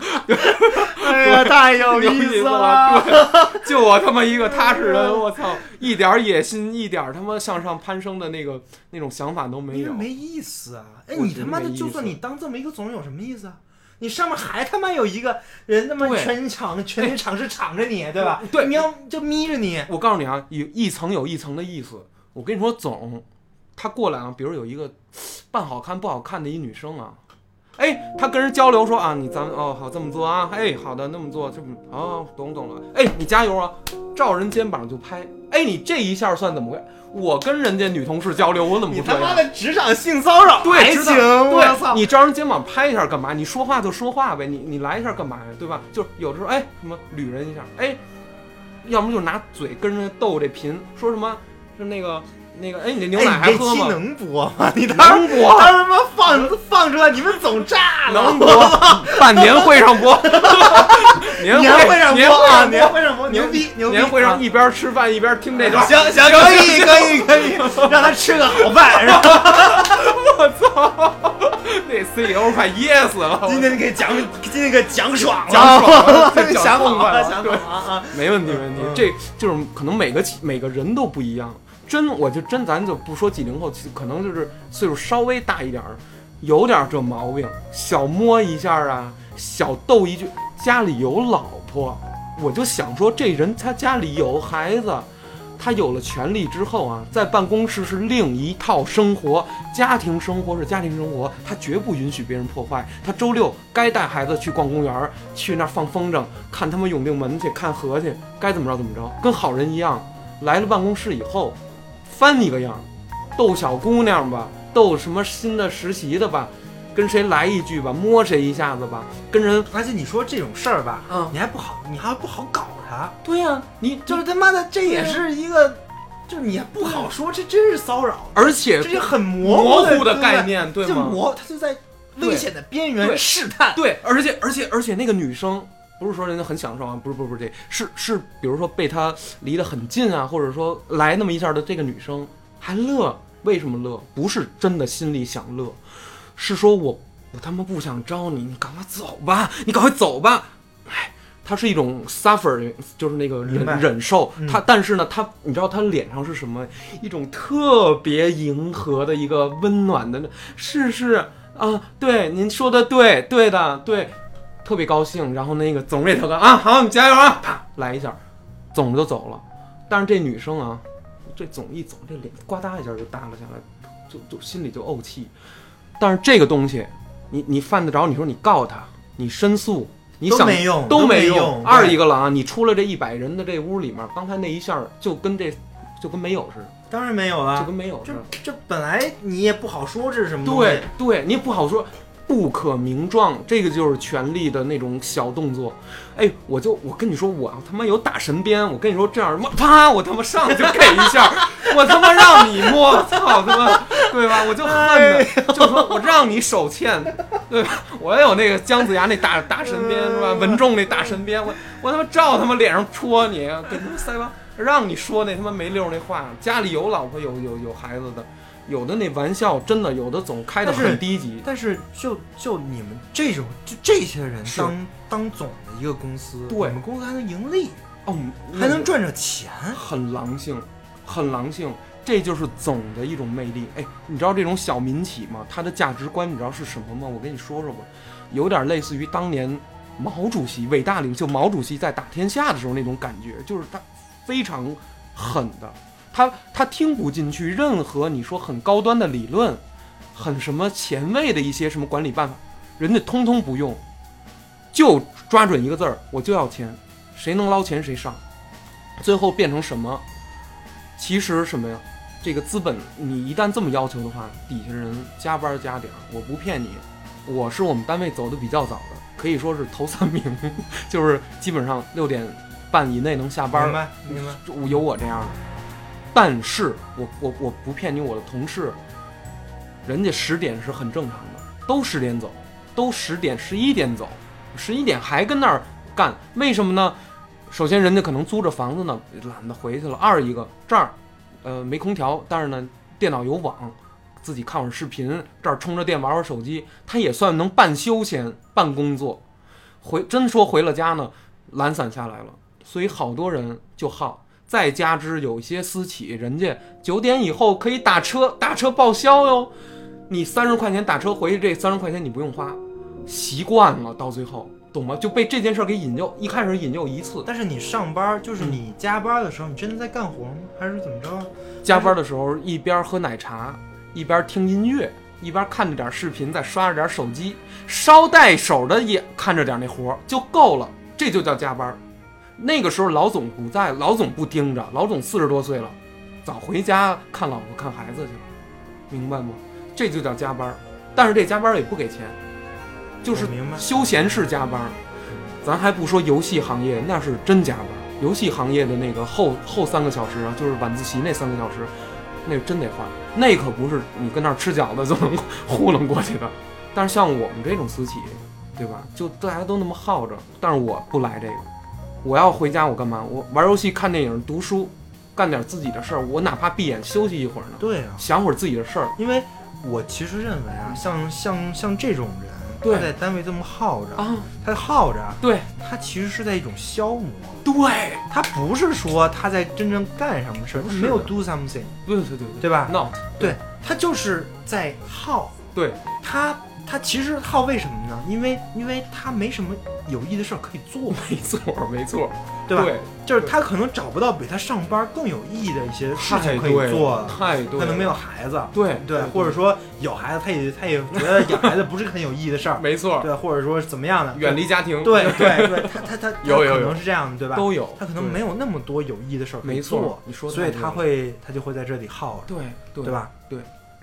哎呀，太有 [laughs] 有意思了。了，就我他妈一个踏实人，[laughs] 我操，一点野心，一点他妈向上攀升的那个那种想法都没有。没意思啊！哎，你他妈的，就算你当这么一个总有什么意思啊？你上面还他妈有一个人，他妈全场全场是敞着你，对吧？[laughs] 对瞄就眯着你，我告诉你啊，有一层有一层的意思。我跟你说，总他过来啊，比如有一个 [sniffs] 扮好看不好看的一女生啊，哎，他跟人交流说啊，你咱们哦好这么做啊，哎好的那么做这么哦懂懂了，哎你加油啊，照人肩膀就拍，哎你这一下算怎么回事？我跟人家女同事交流，我怎么你他妈？的职场性骚扰还行，我操！对，你照人肩膀拍一下干嘛？你说话就说话呗，你你来一下干嘛呀？对吧？就有的时候，哎，什么捋人一下，哎，要么就拿嘴跟人家斗这贫，说什么是那个那个，哎，你这牛奶还喝吗？能播吗？[laughs] 你当播，当时他妈放放出来，你们总炸了。能播吗，办年会上播，[laughs] 年年会上播啊，年会上播，牛逼牛逼！年会上啊一边吃饭一边听这段，行行可以可以可以，让他吃个好饭，是吧？[laughs] 那 CEO 快噎死了，今天给讲今天给讲爽了，讲爽了想好了，想好了啊！没问题，没问题嗯。这就是可能每个每个人都不一样。真，我就真，咱就不说几零后，可能就是岁数稍微大一点儿，有点这毛病，小摸一下啊，小逗一句，家里有老婆，我就想说，这人他家里有孩子。他有了权利之后啊，在办公室是另一套生活，家庭生活是家庭生活，他绝不允许别人破坏。他周六该带孩子去逛公园，去那儿放风筝，看他们永定门去，看河去，该怎么着怎么着，跟好人一样。来了办公室以后，翻你个样，逗小姑娘吧，逗什么新的实习的吧，跟谁来一句吧，摸谁一下子吧，跟人，而且你说这种事儿吧，嗯，你还不好，你还不好搞他，对呀、你就是他妈的，这也是一个，就是你还不好说，这真是骚扰，而且这是很模模糊糊的概念，念，对？这吗？模，他就在危险的边缘试探。对，而且而且而且那个女生不是说人家很享受啊，不是不是不是这，是是比如说被他离得很近啊，或者说来那么一下的这个女生还乐，为什么乐？不是真的心里想乐，是说我我他妈不想招你，你赶快走吧，你赶快走吧。哎，它是一种 suffer，就是那个忍忍受嗯。他但是呢，他你知道他脸上是什么？一种特别迎合的一个温暖的，是是啊，对，您说的对，对的，对，特别高兴。然后那个总这头个啊，[laughs] 好，你加油啊，啪来一下，总就走了。但是这女生啊，这总一走，这脸呱嗒一下就耷拉下来，就就心里就怄气。但是这个东西，你你犯得着？你说你告他，你申诉，你想都想没用，都都没用。二一个了啊！你出了这一百人的这屋里面，刚才那一下就跟这就跟没有似的，当然没有就跟，没有似这的。这本来你也不好说这是什么东西对对，你也不好说，不可名状，这个就是权力的那种小动作。哎，我就我跟你说，我他妈有打神鞭，我跟你说这样，啪，我他妈上去就给一下，[laughs] 我他妈让你摸，操他妈，对吧？我就恨就说我让你手欠，对吧？我也有那个姜子牙那大大神鞭是吧？文仲那大神鞭，我我他妈照他妈脸上戳你，给他妈腮帮，让你说那他妈没溜那话，家里有老婆有有有孩子的。有的那玩笑真的有的总开的很低级，但是就就你们这种就这些人当当总的一个公司，对。我们公司还能盈利，哦，还能赚着钱，很狼性，很狼性，这就是总的一种魅力。哎，你知道这种小民企吗？它的价值观你知道是什么吗？我跟你说说吧，有点类似于当年毛主席伟大领袖毛主席在打天下的时候那种感觉，就是他非常狠的，他他听不进去任何你说很高端的理论，很什么前卫的一些什么管理办法，人家通通不用，就抓准一个字儿，我就要钱，谁能捞钱谁上。最后变成什么？其实什么呀？这个资本，你一旦这么要求的话，底下人加班加点儿，我不骗你，我是我们单位走的比较早的，可以说是头三名，[laughs] 就是基本上六点半以内能下班儿，明白明白。有我这样的。但是我我我不骗你，我的同事，人家十点是很正常的，都十点走，都十点十一点走，十一点还跟那儿干，为什么呢？首先人家可能租着房子呢，懒得回去了；二一个这儿，呃没空调，但是呢电脑有网，自己看会儿视频，这儿充着电玩会儿手机，他也算能半休闲半工作。回真说回了家呢，懒散下来了，所以好多人就耗。再加之有一些私企，人家九点以后可以打车，打车报销哟。你三十块钱打车回去，这三十块钱你不用花，习惯了，到最后懂吗？就被这件事儿给引诱，一开始引诱一次，但是你上班就是你加班的时候，你真的在干活吗？还是怎么着？加班的时候一边喝奶茶，一边听音乐，一边看着点视频，再刷着点手机，捎带手的也看着点那活儿就够了，这就叫加班。那个时候老总不在，老总不盯着，老总四十多岁了，早回家看老婆看孩子去了，明白吗？这就叫加班，但是这加班也不给钱，就是休闲式加班。咱还不说游戏行业，那是真加班。游戏行业的那个后后三个小时啊，就是晚自习那三个小时，那个真得换，那可不是你跟那儿吃饺子就能糊弄过去的。但是像我们这种私企，对吧？就大家都那么耗着，但是我不来这个。我要回家，我干嘛？我玩游戏、看电影、读书，干点自己的事儿。我哪怕闭眼休息一会儿呢，对啊，想会儿自己的事儿因为我其实认为啊，像像像这种人，他在单位这么耗着，啊。他耗着，对他其实是在一种消磨。对他不是说他在真正干什么事儿，他没有 do something，对对对对对吧？，not 对他就是在耗。对他他其实耗为什么呢？因为因为他没什么有意义的事儿可以做，没错没错，对吧？对，就是他可能找不到比他上班更有意义的一些事情可以做了。太对了，可能没有孩子，对对，或者说有孩子，他也他也觉得养孩子不是很有意义的事儿，[laughs] 没错，对，或者说怎么样的，远离家庭，对对对，他他他 [laughs] 他有可能是这样的，对吧？都有，他可能没有那么多有意义的事儿可以没错做，，你说所以他会他就会在这里耗着，对对对？吧？对，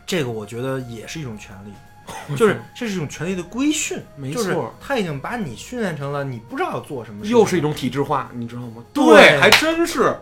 这个我觉得也是一种权利。[laughs] 就是这是一种权力的规训，没就是错他已经把你训练成了你不知道要做什么，又是一种体制化，你知道吗？对还真是。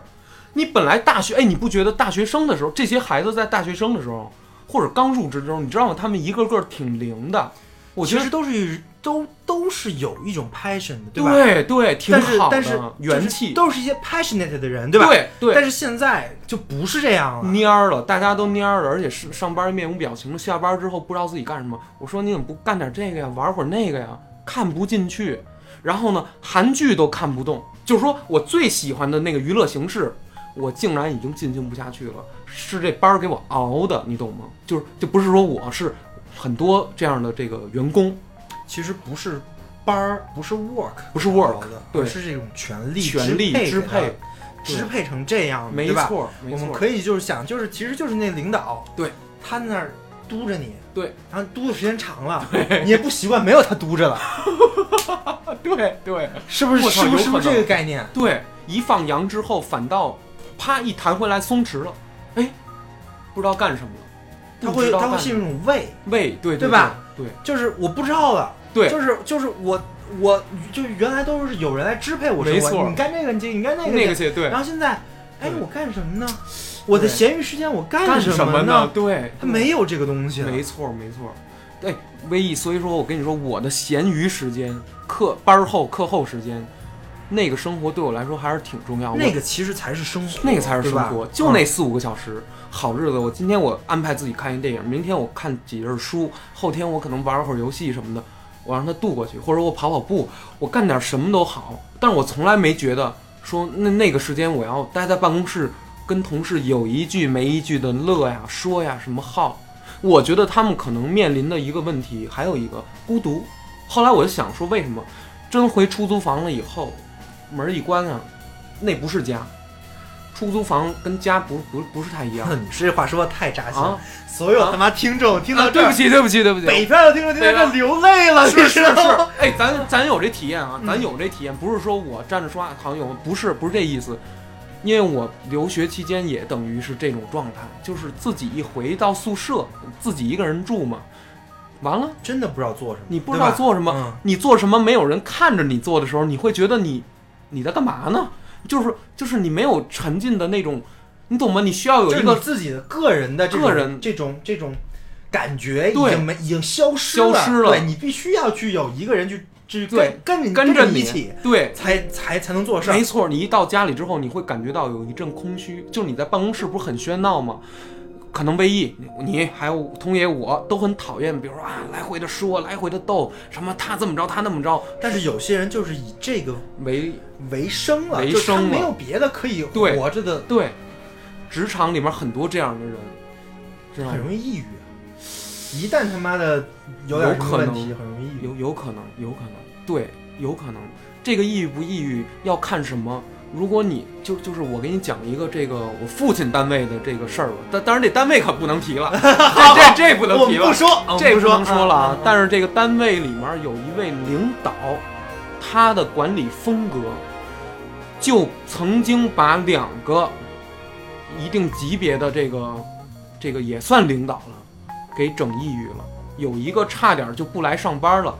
你本来大学，哎，你不觉得大学生的时候，这些孩子在大学生的时候，或者刚入职的时候，你知道吗？他们一个个挺灵的，我觉得其实都是都都是有一种 passion 的，对吧？对对，挺好的但是元气，都是一些 passionate 的人，对吧？对对，但是现在就不是这样了，蔫儿了，大家都蔫儿了，而且是上班面无表情，下班之后不知道自己干什么。我说你怎么不干点这个呀，玩会儿那个呀？看不进去。然后呢，韩剧都看不动，就是说我最喜欢的那个娱乐形式，我竟然已经进行不下去了，是这班儿给我熬的，你懂吗？就是就不是说我是很多这样的这个员工，其实不是班儿，不是 work，不是 work，的，对是这种权力权力支支配支配成这样，没？错，我们可以就是想，就是其实就是那领导，对，他在那儿督着你，对，然后督的时间长了，你也不习惯没有他督着了，[laughs] 对对是不是？是不是这个概念？对，一放羊之后反倒啪一弹回来松弛了，哎，不知道干什么了，他会他会陷入一干什么种畏，胃，对对吧？对就是我不知道了，对就是就是我我就原来都是有人来支配我生活，没错你干这个你你干那，个，那个去对然后现在，哎，我干什么呢？我的闲余时间我干干什么呢？对，他没有这个东西，没错没错，对，唯一所以说我跟你说，我的闲余时间、课班儿后、课后时间，那个生活对我来说还是挺重要。的那个其实才是生活，那个才是生活，就那嗯四五个小时，好日子。我今天我安排自己看一电影，明天我看几页书，后天我可能玩会儿游戏什么的，我让它度过去，或者我跑跑步，我干点什么都好。但是我从来没觉得说那那个时间我要待在办公室跟同事有一句没一句的乐呀、说呀、什么耗。我觉得他们可能面临的一个问题，还有一个孤独。后来我就想说，为什么真回出租房了以后，门一关啊，那不是家。出租房跟家不不不是太一样。[laughs] 你这话说的太扎心所有他妈听众听到对不，起，对不起，对不起。北漂的听众听到这流泪了，是是你知道是。吗？，哎，咱咱有这体验啊，嗯。咱有这体验，不是说我站着说话好像有，不是不是这意思。因为我留学期间也等于是这种状态，就是自己一回到宿舍，自己一个人住嘛，完了。真的不知道做什么，你不知道做什么，嗯。你做什么没有人看着你做的时候，你会觉得你你在干嘛呢？就是就是你没有沉浸的那种，你懂吗？你需要有一个自己的个人的个人这种这种感觉已对经没已经消失消失了对你必须要去有一个人去去对跟跟跟着你一起，对。才才才能做事儿没。错，你一到家里之后，你会感觉到有一阵空虚。就你在办公室不是很喧闹吗？可能魏毅，你你还有通爷，我都很讨厌，比如说啊，来回的说，来回的斗，什么他这么着，他那么着，但是有些人就是以这个为为生了，为就他生了没有别的可以对活着的，对，职场里面很多这样的人，知道吗很？容易抑郁。一旦他妈的有点什么问题，很容易抑郁。有有可能，有可能，对，有可能。这个抑郁不抑郁要看什么。如果你就就是我给你讲一个这个我父亲单位的这个事儿吧，但当然这单位可不能提了，[laughs] 这这这不能提了这不能说了啊啊。但是这个单位里面有一位领导，他的管理风格就曾经把两个一定级别的这个这个也算领导了，给整抑郁了。有一个差点就不来上班了，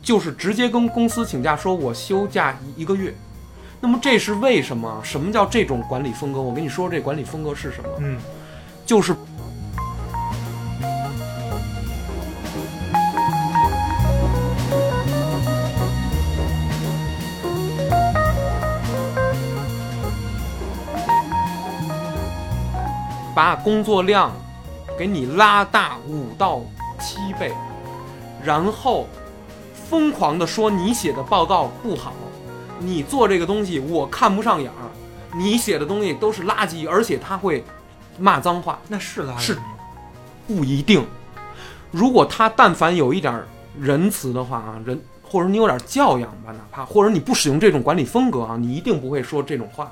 就是直接跟公司请假说我休假一一个月。那么这是为什么？什么叫这种管理风格？我跟你说，这管理风格是什么？嗯，就是把工作量给你拉大五到七倍，然后疯狂的说你写的报告不好，你做这个东西我看不上眼儿，你写的东西都是垃圾，而且他会骂脏话。那是垃圾是吗不一定。如果他但凡有一点儿仁慈的话啊，人或者你有点教养吧，哪怕或者你不使用这种管理风格啊，你一定不会说这种话。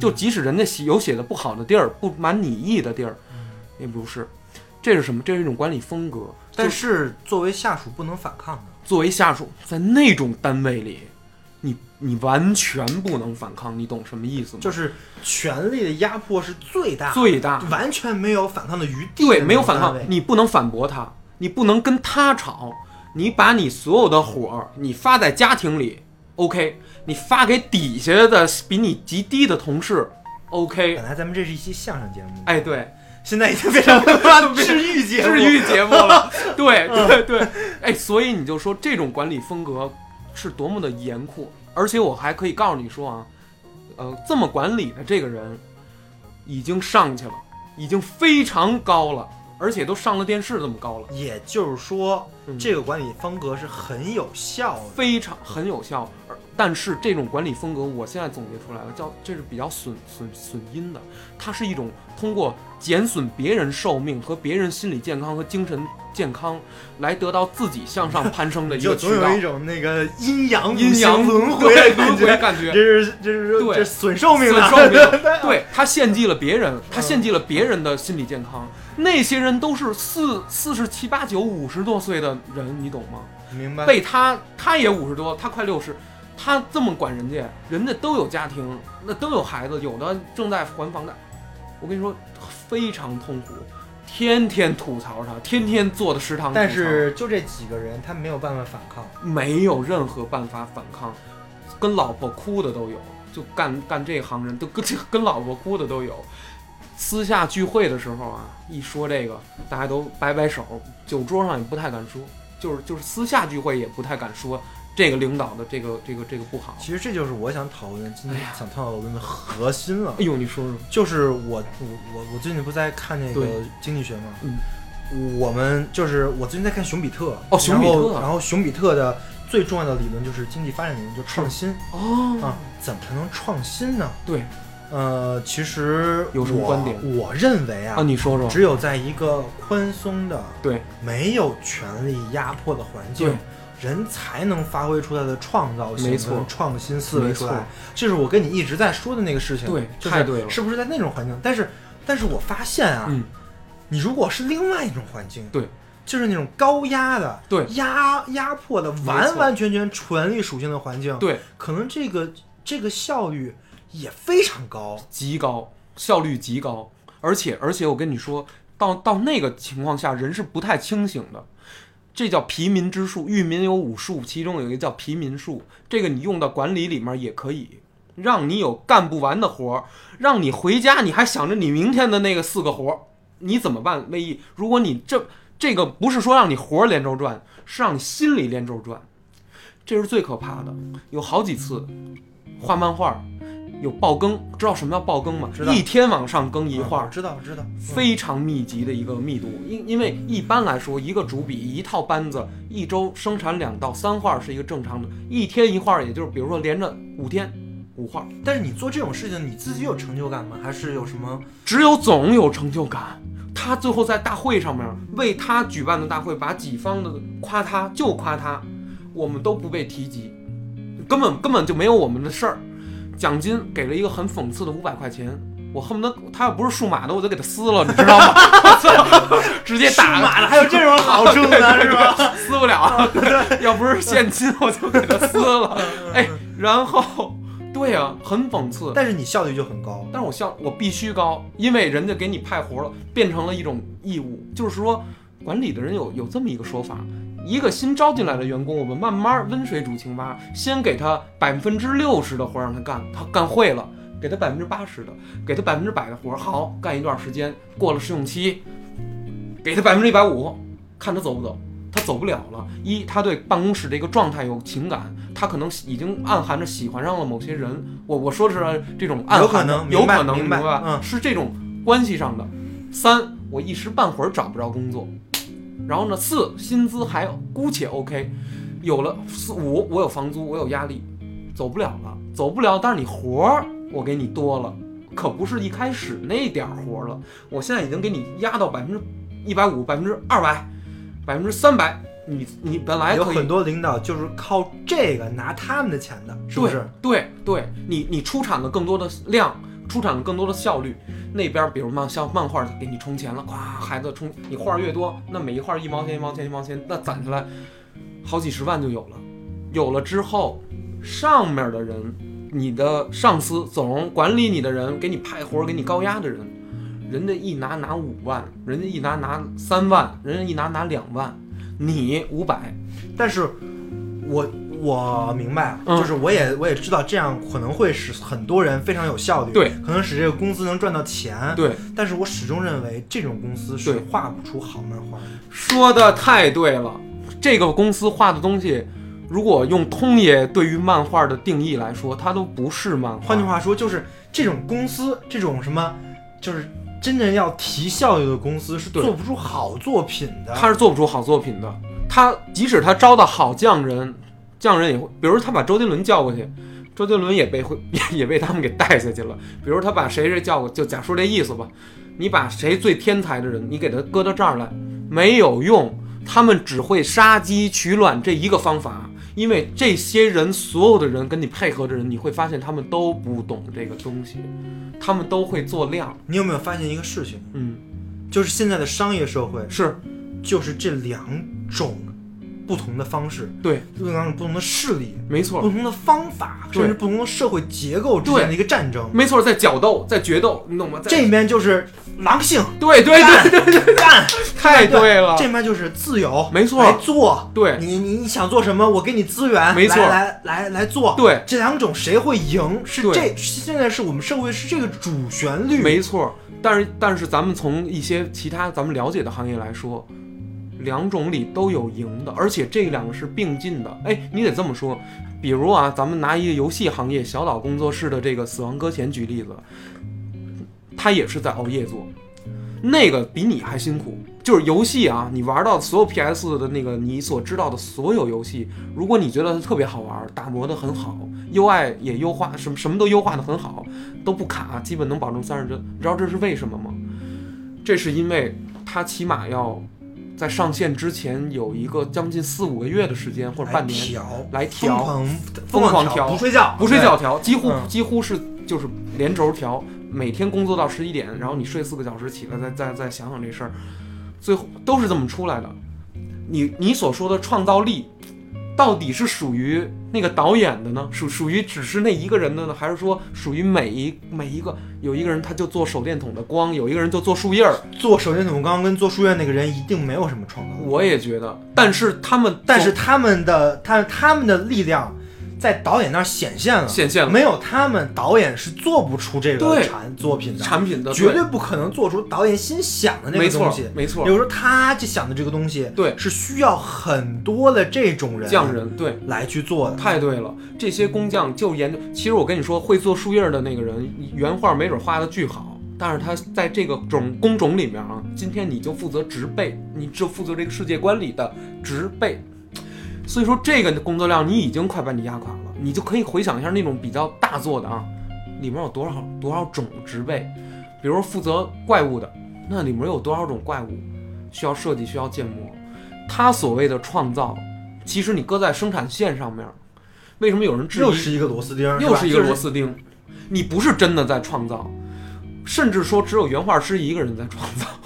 就即使人家写有写的不好的地儿，不满你意的地儿，也不是。这是什么？这是一种管理风格。但是作为下属不能反抗的。作为下属，在那种单位里，你你完全不能反抗，你懂什么意思吗？就是权力的压迫是最大，最大。完全没有反抗的余地。对，没有反抗你不能反驳他，你不能跟他吵，你把你所有的火儿你发在家庭里，OK，你发给底下的比你级低的同事，OK，本来咱们这是一期相声节目，哎，对，现在已经变成治愈节目，[laughs] 治愈节目了，[laughs] 对对对，哎，所以你就说这种管理风格是多么的严酷，而且我还可以告诉你说啊，呃，这么管理的这个人已经上去了，已经非常高了，而且都上了电视这么高了。也就是说，嗯这个管理风格是很有效的。非常很有效，而但是这种管理风格，我现在总结出来了，叫这是比较损损损阴的，它是一种通过减损别人寿命和别人心理健康和精神健康，来得到自己向上攀升的一个渠道总有一。种那个阴阳阴阳轮回的感轮回觉，感觉这，是这是对这损寿命的，损寿命 [laughs] 对对他献祭了别人，他嗯献祭了别人的心理健康。那些人都是四四十七八九五十多岁的人，你懂吗？明白？被他他也五十多，他快六十，他这么管人家，人家都有家庭，那都有孩子，有的正在还房贷。我跟你说，非常痛苦，天天吐槽他，天天坐的食堂，但是就这几个人，他没有办法反抗。没有任何办法反抗，跟老婆哭的都有，就干干这行人都跟跟老婆哭的都有。私下聚会的时候啊，一说这个，大家都摆摆手，酒桌上也不太敢说，就是就是私下聚会也不太敢说这个领导的这个这个这个不好。其实这就是我想讨论今天想讨论的核心了哎。呦，你说说，就是我我我我最近不是在看那个经济学吗？嗯，我们就是我最近在看熊彼特。哦熊彼特然后熊彼特的最重要的理论就是经济发展理论，就创新哦啊。怎么才能创新呢？对呃，其实有什么观点我认为啊，啊，你说说，只有在一个宽松的、对没有权力压迫的环境对，人才能发挥出他的创造性、没错创新思维出来。就是我跟你一直在说的那个事情。对就是太对了是不是在那种环境？但是，但是我发现啊，嗯，你如果是另外一种环境，对，就是那种高压的、对压压迫的、完完全全权力属性的环境，对，可能这个这个效率也非常高。极高，效率极高，而且而且我跟你说到到那个情况下，人是不太清醒的，这叫疲民之术。育民有五术，其中有一个叫疲民术，这个你用到管理里面也可以，让你有干不完的活儿，让你回家你还想着你明天的那个四个活儿，你怎么办？魏毅，如果你这这个不是说让你活儿连轴转，是让你心里连轴转，这是最可怕的。有好几次画漫画。有爆更，知道什么叫爆更吗？知道一天往上更一画我，知道，知道。非常密集的一个密度。因因为一般来说，一个主笔一套班子，一周生产两到三画是一个正常的，一天一画，也就是比如说连着五天五画，但是你做这种事情，你自己有成就感吗？还是有什么？只有总有成就感。他最后在大会上面为他举办的大会，把己方的夸他就夸他，我们都不被提及，根本根本就没有我们的事儿。奖金给了一个很讽刺的五百块钱，我恨不得他要不是数码的，我就给他撕了，[laughs] 你知道吗？[laughs] 直接打码的还有这种好处呢，[laughs] 是吧？撕不了，要不是现金，我就给他撕了。哎，然后，对呀、很讽刺。但是你效率就很高。但是我效我必须高，因为人家给你派活了，变成了一种义务。就是说，管理的人有有这么一个说法：一个新招进来的员工，我们慢慢温水煮青蛙，先给他百分之六十的活让他干，他干会了，给他百分之八十的，给他百分之百的活，好干一段时间，过了试用期，给他百分之一百五，看他走不走。他走不了了。一，他对办公室这个状态有情感，他可能已经暗含着喜欢上了某些人。我我说的是这种暗有可含的能有可能，明白吧？嗯是这种关系上的。三，我一时半会儿找不着工作。然后呢，四，薪资还姑且 OK，有了四五，我有房租，我有压力，走不了了，走不了。但是你活儿我给你多了，可不是一开始那点儿活儿了，我现在已经给你压到百分之一百五、百分之二百、百分之三百。你你本来有很多领导就是靠这个拿他们的钱的，是不是？对对，你你出产了更多的量，出产更多的效率。那边比如漫像漫画给你充钱了，夸，孩子充你画越多，那每一画一毛钱一毛钱一毛钱，那攒下来好几十万就有了。有了之后，上面的人，你的上司、总管理你的人，给你派活、给你高压的人，人家一拿拿五万，人家一拿拿三万，人家一拿拿两万，你五百，但是我我明白就是我也我也知道这样可能会使很多人非常有效率，对，可能使这个公司能赚到钱，对，但是我始终认为这种公司是画不出好漫画的。说的太对了，这个公司画的东西，如果用通爷对于漫画的定义来说，它都不是漫画。换句，话说，就是这种公司，这种什么，就是真正要提效率的公司是做不出好作品的。他是做不出好作品的。他即使他招到好匠人，匠人也会，比如他把周杰伦叫过去，周杰伦也被会也 [laughs] 也被他们给带下去了。比如他把谁谁叫过，就假说这意思吧。你把谁最天才的人，你给他搁到这儿来，没有用。他们只会杀鸡取卵这一个方法，因为这些人所有的人跟你配合的人，你会发现他们都不懂这个东西，他们都会做量。你有没有发现一个事情？嗯，就是现在的商业社会，是就是这两种不同的方式，对，这两种不同的势力、没错不。同的方法，甚至不同的社会结构之间的一个战争。没错，在角斗，在决斗，你懂吗？在这边就是狼性，对对对对对，干，太对了，这边就是自由，没错来做。对你你你想做什么，我给你资源，没错来来来来做。对，这两种谁会赢？是这现在是我们社会是这个主旋律。没错。但是但是咱们从一些其他咱们了解的行业来说，两种里都有赢的，而且这两个是并进的。哎，你得这么说。比如啊，咱们拿一个游戏行业小岛工作室的这个《死亡搁浅》举例子，他也是在熬夜做，那个比你还辛苦。就是游戏啊，你玩到所有 PS 的那个你所知道的所有游戏，如果你觉得它特别好玩，打磨得很好，UI 也优化，什么什么都优化得很好，都不卡，基本能保证三十帧。你知道这是为什么吗？这是因为它起码要在上线之前有一个将近四五个月的时间或者半年来调，来调，疯狂调，不睡觉，不睡觉调，几乎嗯几乎是就是连轴调，每天工作到十一点，然后你睡四个小时，起来再再再想想这事儿，最后都是这么出来的。你你所说的创造力，到底是属于那个导演的呢？属属于只是那一个人的呢，还是说属于每一每一个有一个人他就做手电筒的光，有一个人就做树叶儿？做手电筒光跟做树叶那个人一定没有什么创造力，我也觉得，但是他们但是他们的他他们的力量在导演那儿显现了，显现了没有他们，导演是做不出这个对产作品的，产品的绝对不可能做出导演心想的那个东西。没错比，如说他就想的这个东西，对是需要很多的这种人匠人对。来去做的。太对了，这些工匠就研究。其实我跟你说，会做树叶儿的那个人，原画没准画的巨好，但是他在这个种工种里面啊，今天你就负责植被，你就负责这个世界观里的植被。所以说，这个工作量你已经快把你压垮了。你就可以回想一下那种比较大作的啊，里面有多少多少种植被，比如负责怪物的，那里面有多少种怪物需要设计，需要建模。他所谓的创造，其实你搁在生产线上面，为什么有人质疑？又是一个螺丝钉，[laughs] 又是一个螺丝。钉，你不是真的在创造，甚至说只有原画师一个人在创造，就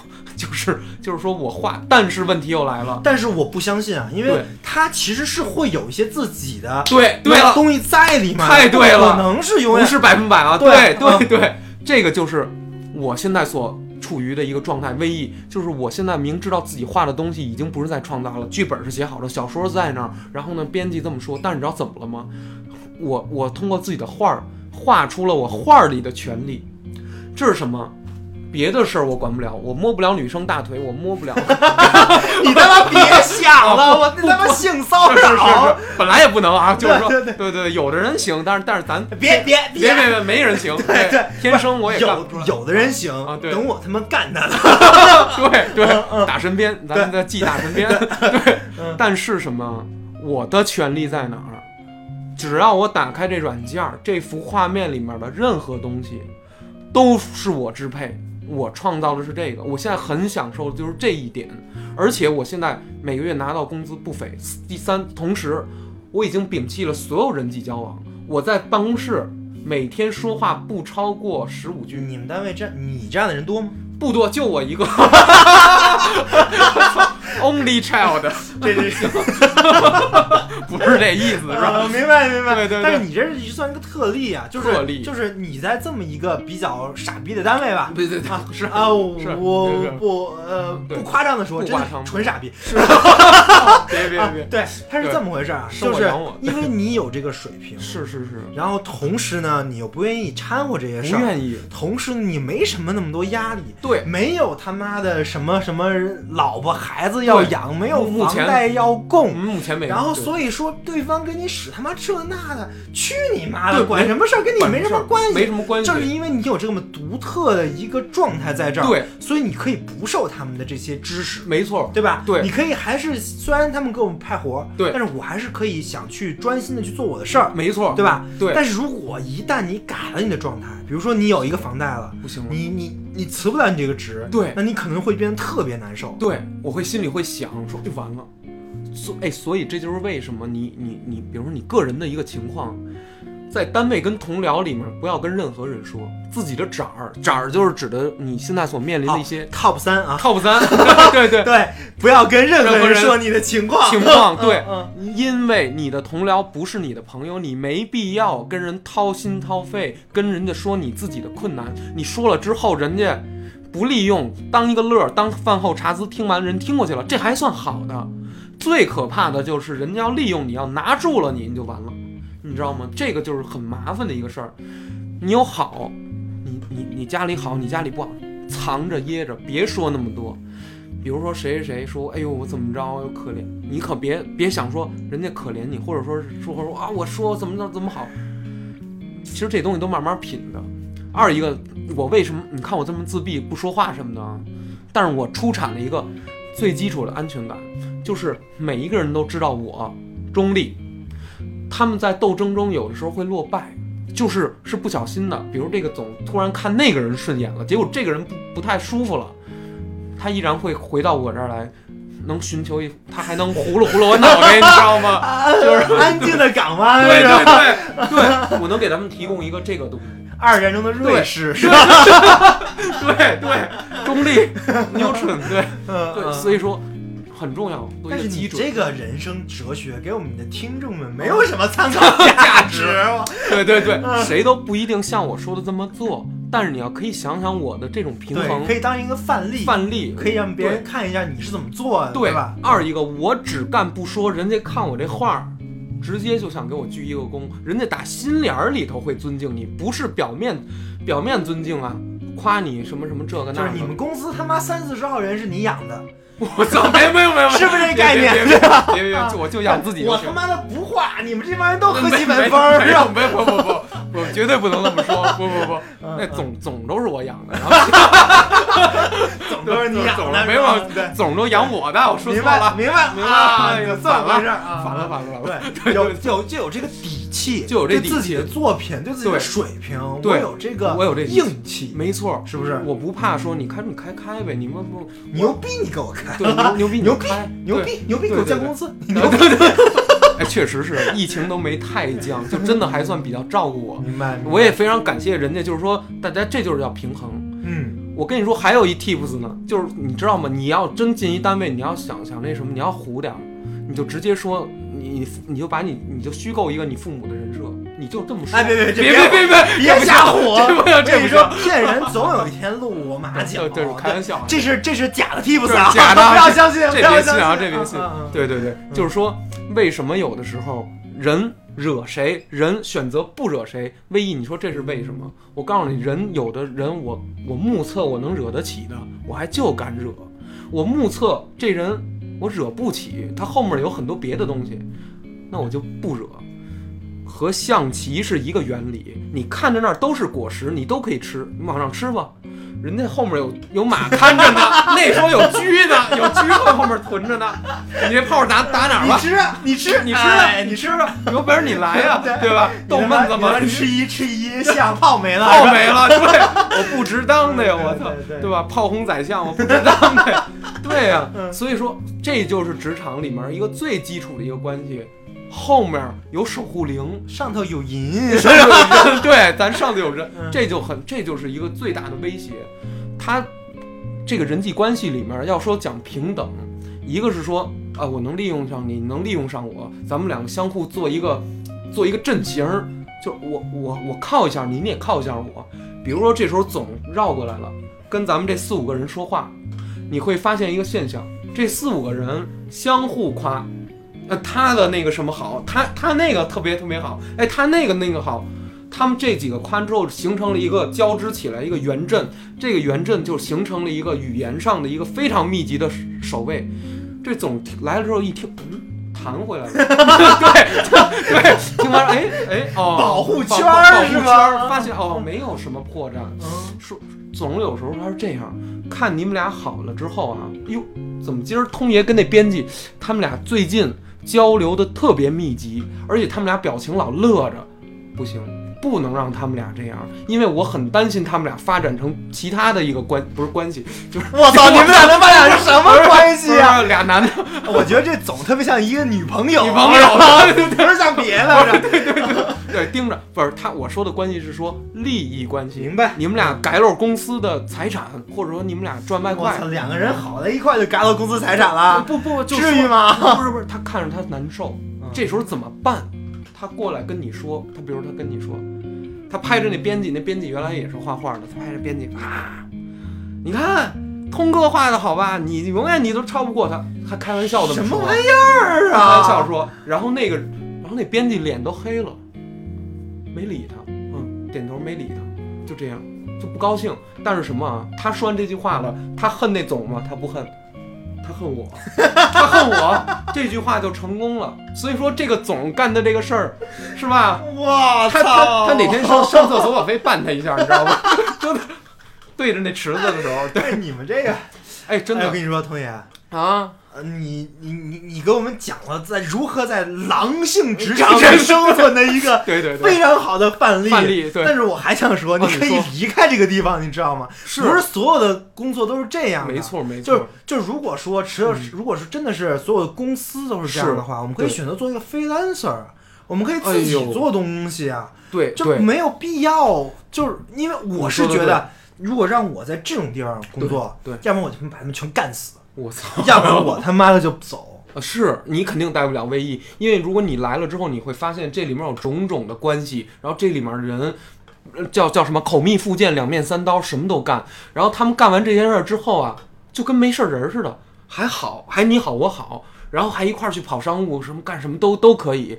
是就是说我画，但是问题又来了，但是我不相信啊，因为对他其实是会有一些自己的对对了，东西在里面，太对了可能是永远不是百分百啊，对对对对，这个就是我现在所处于的一个状态。瘟疫就是我现在明知道自己画的东西已经不是在创造了，剧本是写好了，小说在那儿，然后呢，编辑这么说，但是你知道怎么了吗？我我通过自己的画儿画出了我画儿里的权利，这是什么？别的事儿我管不了，我摸不了女生大腿，我摸不了。[laughs] 你他妈别想了，[laughs] 我不他妈性骚是是是扰是，，本来也不能啊，[laughs] 就是说，对对有的人行，但是但是咱别别别别别，没人行，对对天生我也干有不出来。有的人行啊对等我他妈干他了。对对打身边，咱们再记打身边。对，但是什么？我的权利在哪儿？只要我打开这软件儿，这幅画面里面的任何东西，都是我支配。我创造的是这个，我现在很享受的就是这一点，而且我现在每个月拿到工资不菲。第三，同时我已经摒弃了所有人际交往，我在办公室每天说话不超过十五句，你们单位这你这样的人多吗？不多，就我一个 [laughs]，only child，[laughs] 这这是 [laughs] 不是这意思，是吧？啊，明白明白。对对对。但是你这是算一个特例啊，就是特例。就是你在这么一个比较傻逼的单位吧。对对对，是。啊，我不呃不夸张的说，真的纯傻逼。[laughs] 啊别别别，对，他是这么回事啊，就是因为你有这个水平，是是是，然后同时呢，你又不愿意掺和这些不事儿，愿意，同时你没什么那么多压力，对，没有他妈的什么什么老婆孩子要养，没有房贷要供，目前没有。然后所以说对方跟你使他妈这那的，去你妈的，管什么事儿跟你没什么关系，没什么关系，正是因为你有这么独特的一个状态在这儿，对，所以你可以不受他们的这些知识。没错，对吧？对你可以还是虽然他们给我们派活儿，对但是我还是可以想去专心的去做我的事儿，没错，对吧？对但是如果一旦你改了你的状态，比如说你有一个房贷了，不行了。你你你辞不了你这个职，对那你可能会变得特别难受。对，我会心里会想说，就完了。所哎，所以这就是为什么你你你，比如说你个人的一个情况，在单位跟同僚里面不要跟任何人说自己的展儿，展儿就是指的你现在所面临的一些 top 三啊，top 三，[laughs] 对对对，不要跟任何人人说你的情况情况，对因为你的同僚不是你的朋友，你没必要跟人掏心掏肺，跟人家说你自己的困难。你说了之后，人家不利用，当一个乐儿，当饭后茶资，听完人听过去了，这还算好的。最可怕的就是人家要利用你，要拿住了你，你就完了，你知道吗？这个就是很麻烦的一个事儿。你有好，你你你家里好，你家里不好，藏着掖着，别说那么多。比如说谁谁谁说，哎呦我怎么着，可怜，你可别别想说人家可怜你，或者说是说说啊我说怎么着怎么好，其实这东西都慢慢品的。二一个，我为什么你看我这么自闭不说话什么的，但是我出产了一个最基础的安全感，就是每一个人都知道我中立，他们在斗争中有的时候会落败，就是是不小心的，比如这个总突然看那个人顺眼了，结果这个人不不太舒服了，他依然会回到我这儿来，能寻求一，他还能糊噜糊噜我脑袋，你知道吗？[laughs] 就是安静的港湾对？对对对，我能给他们提供一个这个东西，二战中的瑞士是吧？[laughs] 对对，中立 [laughs] neutral，对嗯对，嗯所以说很重要，但是你。这个人生哲学给我们的听众们没有什么参考价值。[laughs] 对对对，嗯谁都不一定像我说的这么做，但是你要可以想想我的这种平，衡可以当一个范例，范例，可以让别人看一下你是怎么做的，对吧？二一个，我只干不说，人家看我这画儿，直接就想给我鞠一个躬，人家打心眼儿里头会尊敬你，不是表面表面尊敬啊，夸你什么什么这个那个。就是你们公司他妈三四十号人是你养的，我操，没有没有没有，是不是这概念？别别别我就养自己。我他妈的不画，你们这帮人都喝没几本分儿没是吧？没有不不不不，我绝对不能这么说，不不不，嗯那总总都是我养的，[laughs] 总都是你养的，总没有对，总都养我的，我说明白错了，明白明白啊，哎有这么回事儿啊，反了反了反了，对，有有就有这个底气，就有这自己的作品，对自己的水平，对我有这个，我有这硬气，没错，是不是？我不怕说，你开你开开呗，你们不牛逼，你给我开，对牛牛逼你 [laughs] 牛逼开，牛逼牛逼，给我对对对建公司，你对牛逼，哎，确实是疫情都没太降，就真的还算比较照顾我。明白？我也非常感谢人家，就是说大家这就是要平衡。嗯，我跟你说，还有一 tips 呢，就是你知道吗？你要真进一单位，你要想想那什么，你要糊点儿，你就直接说你你你就把你你就虚构一个你父母的人设，你就这么说。哎，别别别别别别别瞎火！这不说骗人，总有一天露马脚。对，开玩笑，这是这是假的 tips 啊，假的，不要相信，不要信啊，这个信。对对对，就是说，为什么有的时候人惹谁，人选择不惹谁？魏毅，你说这是为什么？我告诉你，人有的人，我我目测我能惹得起的，我还就敢惹。我目测这人我惹不起，它后面有很多别的东西，那我就不惹。和象棋是一个原理，你看着那儿都是果实，你都可以吃，你往上吃吧。人家后面有有马看着呢，那时候有车呢，有车在后面囤着呢。你这炮打打哪儿吧？你吃，你吃，你吃哎你吃吧，有本事你来 [laughs] 呀、对对吧？逗闷子嘛，吃一吃 [laughs] 一，下炮没了，炮没了，对，我不值当的呀，我操对吧？炮轰宰相，我不值当的呀，对呀、嗯所以说这就是职场里面一个最基础的一个关系，后面有守护灵，上头有银，上头有人，对，咱上头有人嗯，这就很，这就是一个最大的威胁。他这个人际关系里面要说讲平等，一个是说啊，我能利用上你，你能利用上我，咱们两个相互做一个做一个阵型儿，就我我我靠一下你，你也靠一下我。比如说这时候总绕过来了，跟咱们这四五个人说话，你会发现一个现象，这四五个人相互夸。呃，他的那个什么好，他他那个特别特别好，哎，他那个那个好，他们这几个宽之后形成了一个交织起来一个圆阵，这个圆阵就形成了一个语言上的一个非常密集的守卫。这总来了之后一听，嗯，弹回来了，[laughs] 对对，听完哎哎哦，保护圈保儿保护圈是吧儿发现哦没有什么破绽，嗯。说总有时候他是这样，看你们俩好了之后啊，哟，怎么今儿通爷跟那编辑他们俩最近交流的特别密集，而且他们俩表情老乐着，不行，不能让他们俩这样，因为我很担心他们俩发展成其他的一个关不是关系，就是我操，[laughs] 你们俩他妈俩是什么关系啊？俩男的。[laughs] 我觉得这总特别像一个女朋友，女朋友 [laughs] 不是像别的，是吧？对盯着，不是他我说的关系是说利益关系，明白你们俩改漏公司的财产，或者说你们俩赚外快两个人好在一块就改漏公司财产了，不不就至于吗？不是不是，他看着他难受，这时候怎么办？他过来跟你说，他比如他跟你说，他拍着那编辑，那编辑原来也是画画的，他拍着编辑啊，你看通哥画的好吧，你永远你都超不过他，他开玩笑的什么玩意意儿开啊？玩笑说，然后那个，然后那编辑脸都黑了，没理他，嗯，点头没理他，就这样就不高兴。但是什么啊？他说完这句话了，他恨那总吗？他不恨，他恨我，[laughs] 他恨我，这句话就成功了。所以说这个总干的这个事儿，是吧？哇他他操！他哪天上上厕所，我非绊他一下，你知道吗？[laughs] 就对着那池子的时候，对，对你们这个，哎，真的哎我跟你说，童爷，啊，呃，你你你你给我们讲了在如何在狼性职场 [laughs] 中生存的一个 [laughs] 对对对，非常好的范例。范例对但是我还想说，你可以离开这个地方，你知道吗？是不是所有的工作都是这样的？没。错没就是错，就如果说只有、嗯如果是真的是所有的公司都是这样的话，我们可以选择做一个 freelancer，我们可以自己做东西啊，对对，就没有必要。就是因为我是觉得，如果让我在这种地方工作，对对要不然我就把他们全干死。我操！[laughs] 要不然我他妈的就走。呃，是你肯定带不了卫衣，因为如果你来了之后，你会发现这里面有种种的关系，然后这里面人。呃叫叫什么口蜜腹剑、两面三刀，什么都干。然后他们干完这件事儿之后啊，就跟没事人似的，还好，还你好我好，然后还一块儿去跑商务，什么干什么都都可以。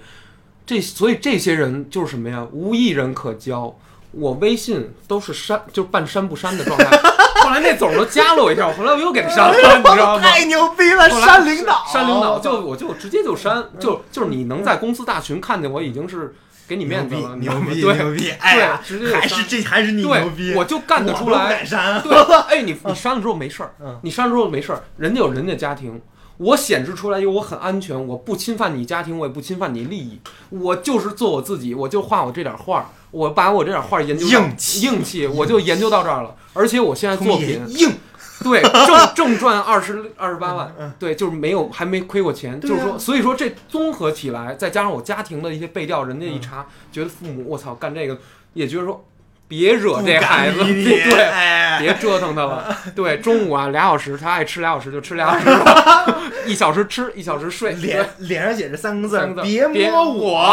这所以这些人就是什么呀？无一人可交。我微信都是删，就是半删不删的状态。[laughs] 后来那总都加了我一下，后来我又给他删了，[laughs] 你知道吗？太牛逼了！删领导，删领导就我就直接就删，就就是你能在公司大群看见我已经是给你面子了，牛逼对牛逼！哎呀，对，直接就还是删这还是你牛逼，对，我就干得出来。删。对，[laughs] 哎，你你删了之后没事儿嗯，你删了之后没事儿，人家有人家家庭。我显示出来，因为我很安全，我不侵犯你家庭，我也不侵犯你利益，我就是做我自己，我就画我这点画儿，我把我这点画儿研究硬气。硬气，我就研究到这儿了。而且我现在作品硬，对，[laughs] 正正赚二十二十八万。嗯，对，就是没有还没亏过钱，就是说，所以说这综合起来，再加上我家庭的一些背调，人家一查，觉得父母我操干这个，也觉得说别惹这孩子，[laughs] 对，哎，别折腾他了。[laughs] 对，中午啊俩小时，他爱吃俩小时就吃俩小时，[laughs] 一小时吃，一小时睡，脸脸上写着三个字别别摸我。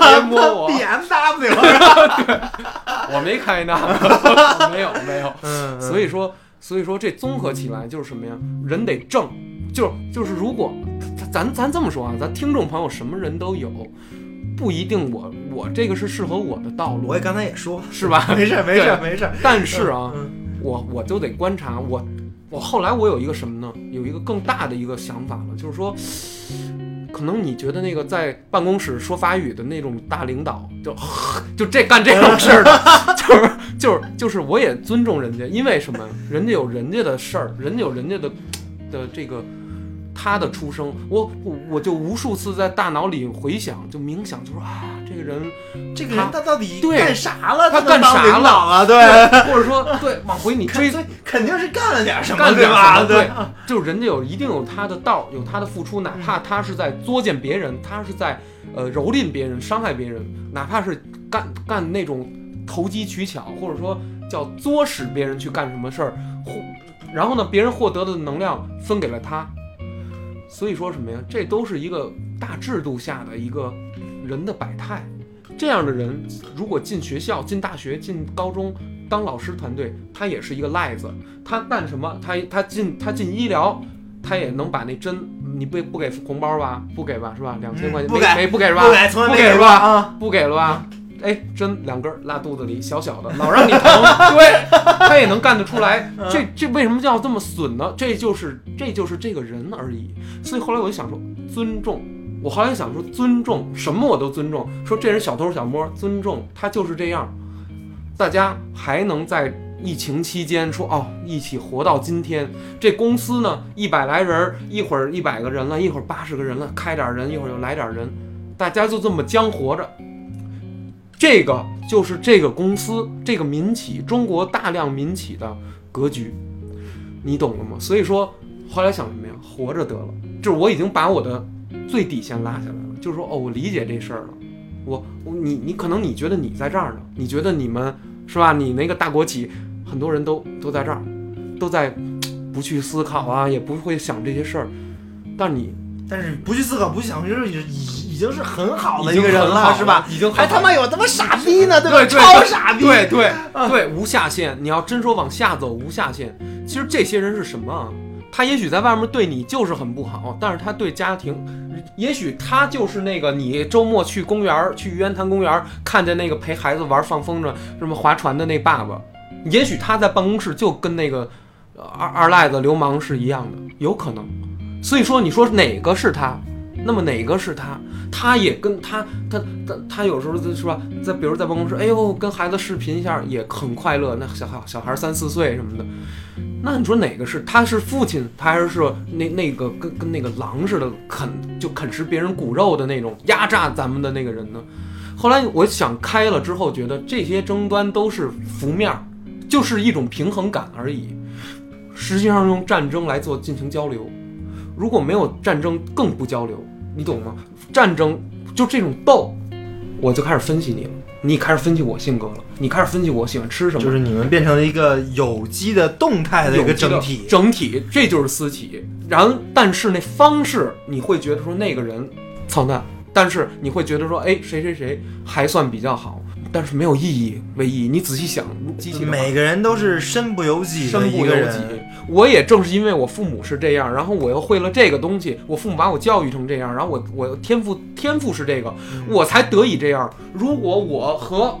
别摸我，B M W，我没开呢，我没有没有。嗯所以说，所以说这综合起来就是什么呀？人得正，就就是如果咱咱这么说啊，咱听众朋友什么人都有，不一定我我这个是适合我的道路我，也刚才也说，是吧？[laughs] 没事儿没事儿没事儿。但是啊，嗯我我就得观察我，我后来我有一个什么呢？有一个更大的一个想法了，就是说，可能你觉得那个在办公室说法语的那种大领导，就 [laughs] 就这干这种事儿的，[laughs] 就是就是就是我也尊重人家，因为什么？人家有人家的事儿，人家有人家的的这个。他的出生，我我我就无数次在大脑里回想，就冥想，就说啊，这个人这个人他到底干啥了？他干啥了啊？对，或者说对 [laughs] 往回你追肯肯定是干了点什么，干点对吧？什么对，就是人家有一定有他的道儿，有他的付出，[laughs] 哪怕他是在作践别人，他是在呃蹂躏别人、伤害别人，哪怕是干干那种投机取巧，或者说叫作使别人去干什么事儿，获然后呢，别人获得的能量分给了他，所以说什么呀？这都是一个大制度下的一个人的百态。这样的人，如果进学校、进大学、进高中当老师团队，他也是一个赖子。他干什么？他他进他进医疗，他也能把那针，你不不给红包吧？不给吧？是吧？两千块钱、嗯不给不给是吧？不给，从来没给是吧？啊。不给了吧？哎，针两根儿拉肚子里，小小的，老让你疼，[laughs] 对，他也能干得出来。[laughs] 这这为什么叫这么损呢？这就是这就是这个人而已。所以后来我就想说，尊重。我后来想说，尊重什么我都尊重。说这人小偷小摸，尊重他就是这样。大家还能在疫情期间说哦，一起活到今天。这公司呢，一百来人儿，一会儿一百个人了，一会儿八十个人了，开点儿人，一会儿又来点儿人，大家就这么僵活着。这个就是这个公司这个民企中国大量民企的格局，你懂了吗？所以说后来想什么呀？活着得了，就是我已经把我的最底线拉下来了，就是说哦，我理解这事儿了。我我你你可能你觉得你在这儿呢，你觉得你们是吧？你那个大国企，很多人都都在这儿，都在不去思考啊，也不会想这些事儿，但你但是不去思考，不去想，就是已已已经是很好的一个人了是吧？？已经还他妈有他妈傻逼呢，吧？对对超傻逼。对对啊对，无下限。你要真说往下走，无下限。其实这些人是什么啊？他也许在外面对你就是很不好，但是他对家庭，也许他就是那个你周末去公园儿去玉渊潭公园儿看见那个陪孩子玩放风筝、什么划船的那爸爸，也许他在办公室就跟那个呃二二赖子流氓是一样的，有可能。所以说，你说哪个是他？那么哪个是他？他也跟他他他他有时候是吧，在比如在办公室，哎呦，跟孩子视频一下也很快乐。那小孩小孩三四岁什么的，那你说哪个是他是父亲，他还是那那个跟跟那个狼似的啃就啃食别人骨肉的那种压榨咱们的那个人呢？后来我想开了之后，觉得这些争端都是浮面，就是一种平衡感而已。实际上用战争来做进行交流，如果没有战争，更不交流，你懂吗？战争就这种斗，我就开始分析你了。你开始分析我性格了，你开始分析我喜欢吃什么，就是你们变成了一个有机的动态的一个整体。整体，这就是私企。然后，但是那方式你会觉得说那个人操蛋，但是你会觉得说，哎，谁谁谁还算比较好，但是没有意义。唯一你仔细想，机器每个人都是身不由己的身一个人不由己。我也正是因为我父母是这样，然后我又会了这个东西，我父母把我教育成这样，然后我我天赋天赋是这个，嗯我才得以这样。如果我和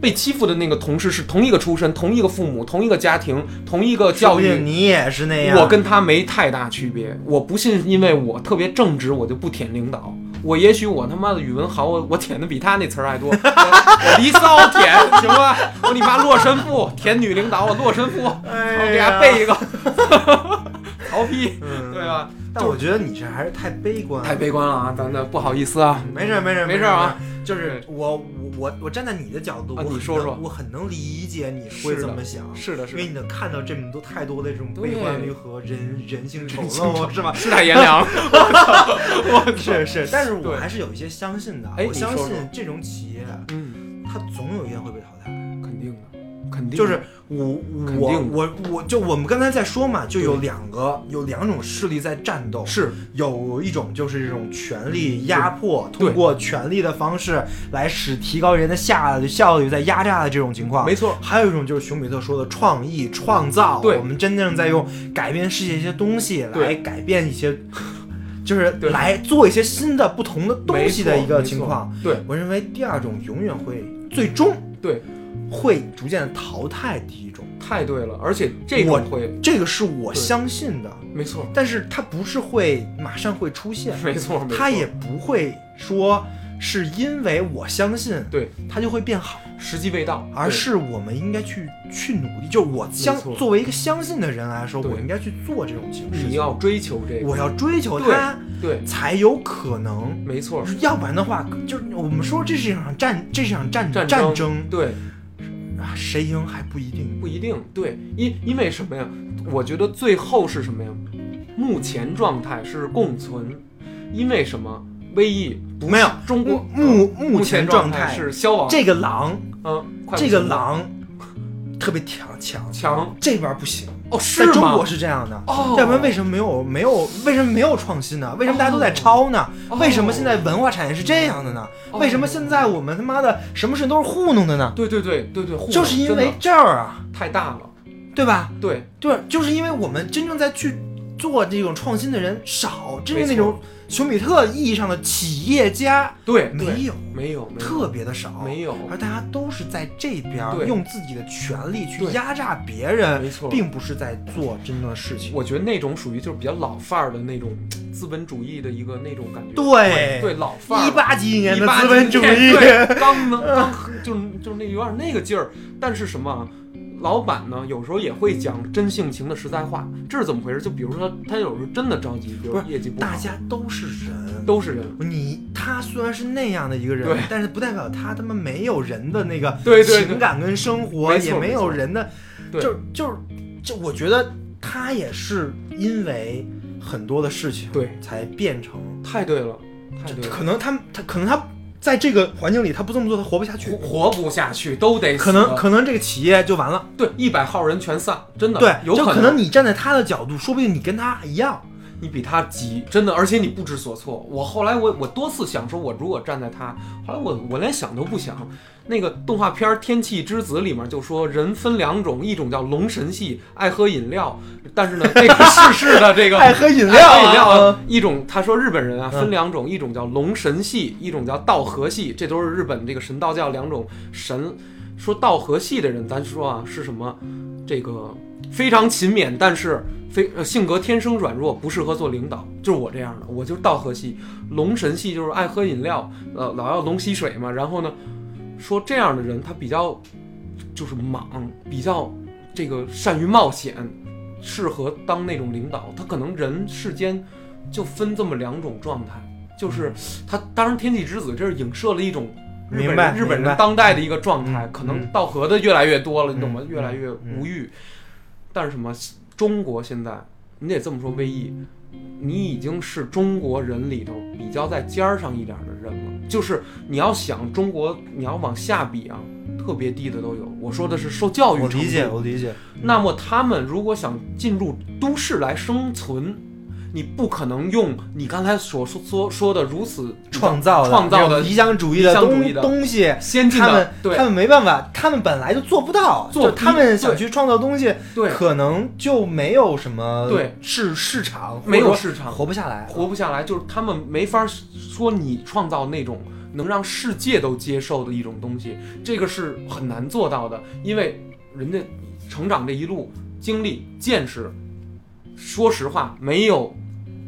被欺负的那个同事是同一个出身、同一个父母、同一个家庭、同一个教育，你也是那样。我跟他没太大区别。我不信，因为我特别正直，我就不舔领导。我也许我他妈的语文好，我我舔的比他那词儿还多。我 [laughs] 我离骚舔行吧？我你妈洛神赋舔女领导，我洛神赋，哎我给呀他背一个。[laughs] 曹丕，嗯对吧？但我觉得你这还是太悲观了。太悲观了啊！咱的不好意思啊。没事儿没事儿没事儿啊，就是我我我我站在你的角度，你说说能我很能理解你会这么想，是的，是的，因为你能看到这么多太多的这种悲欢离合、人人性丑陋，是吧？世态炎凉。[laughs] [laughs] 我是是，但是我还是有一些相信的，哎我相信这种企业，嗯，它总有一天会被淘汰。肯定就是我我我我就我们刚才在说嘛，就有两个有两种势力在战斗，是有一种就是这种权力压迫，通过权力的方式来使提高人的下效率，在压榨的这种情况。没错，还有一种就是熊彼特说的创意创造，对我们真正在用改变世界一些东西来改变一些，就是来做一些新的不同的东西的一个情况。对我认为第二种永远会最终对，会逐渐淘汰第一种，太对了，而且这我种会，这个是我相信的，没错，但是它不是会马上会出现，没错，它也不会说是因为我相信，对，它就会变好。时机未到，而是我们应该去去努力。就是我相作为一个相信的人来说，我应该去做这种情事情。你要追求这个，我要追求它，对，才有可能。没错，要不然的话，就是我们说这是一场战，这是一场战战战争对，啊，谁赢还不一定。不一定，对，因因为什么呀？我觉得最后是什么呀？目前状态是共存，因为什么？？VE 不是没有中国目目目前状状态是消亡，这个狼，嗯，快这个狼特别强强，强这边不行。哦，是中国？是这样的，哦，要不然为什么没有没有为什么没有创新呢？为什么大家都在抄呢？哦为什么现在文化产业是这样的呢？哦为什么现在我们他妈的什么事都是糊弄的呢？对对对对对，就是因为这儿啊，太大了，对吧？对，对，就是因为我们真正在去做这种创新的人少，真正那种熊彼特意义上的企业家对，没有，没有，特别的少，没有，而大家都是在这边对用自己的权利去压榨别人，没错并不是在做真正的事情。我觉得那种属于就是比较老范儿的那种资本主义的一个那种感觉。对对，老范儿。一八几年的资本主义，对刚能刚 [laughs] 就是就是那有点那个劲儿，但是什么啊？老板呢，有时候也会讲真性情的实在话，这是怎么回事？就比如说他有时候真的着急，比如业绩不好，大家都是人。都是人，你他虽然是那样的一个人，但是不代表他他妈没有人的那个 [laughs] 情感跟生活，也没有人的，对就就是就我觉得他也是因为很多的事情对。才变成，太对了，太对了，可能他他可能他在这个环境里他不这么做他活不下去活，活不下去都得死可能可能这个企业就完了。对一百号人全散，真的对，有可就可能你站在他的角度，说不定你跟他一样。你比他急，真的，而且你不知所措。我后来我我多次想说，我如果站在他，后来我我连想都不想。那个动画片《天气之子》里面就说人分两种，一种叫龙神系，爱喝饮料，但是呢，这个世事的这个爱喝饮料饮料啊，一种他说日本人啊嗯分两种，一种叫龙神系，一种叫道和系，这都是日本这个神道教两种神。说道和系的人，咱说啊是什么？这个非常勤勉，但是非呃性格天生软弱，不适合做领导，就是我这样的，我就是道和系。龙神系就是爱喝饮料，呃，老要龙吸水嘛。然后呢，说这样的人他比较就是莽，比较这个善于冒险，适合当那种领导。他可能人世间就分这么两种状态，就是他当然天气之子这是影射了一种。日本明白人日本人当代的一个状态，嗯可能嗯道和的越来越多了，你懂吗？嗯越来越嗯无欲。但是什么？中国现在你得这么说，威毅，你已经是中国人里头比较在尖儿上一点儿的人了。就是你要想中国，你要往下比啊，特别低的都有。我说的是受教育程度。我理解，我理解。那么他们如果想进入都市来生存，你不可能用你刚才所说说说的如此创造创造的理想主义的东东西，先进他们对。他们没办法，他们本来就做不到，做他们想去创造东西，对，可能就没有什么对。市市场，没有市场，活不下来，活不下来，就是他们没法说你创造那种能让世界都接受的一种东西，这个是很难做到的，因为人家成长这一路经历见识，说实话没有。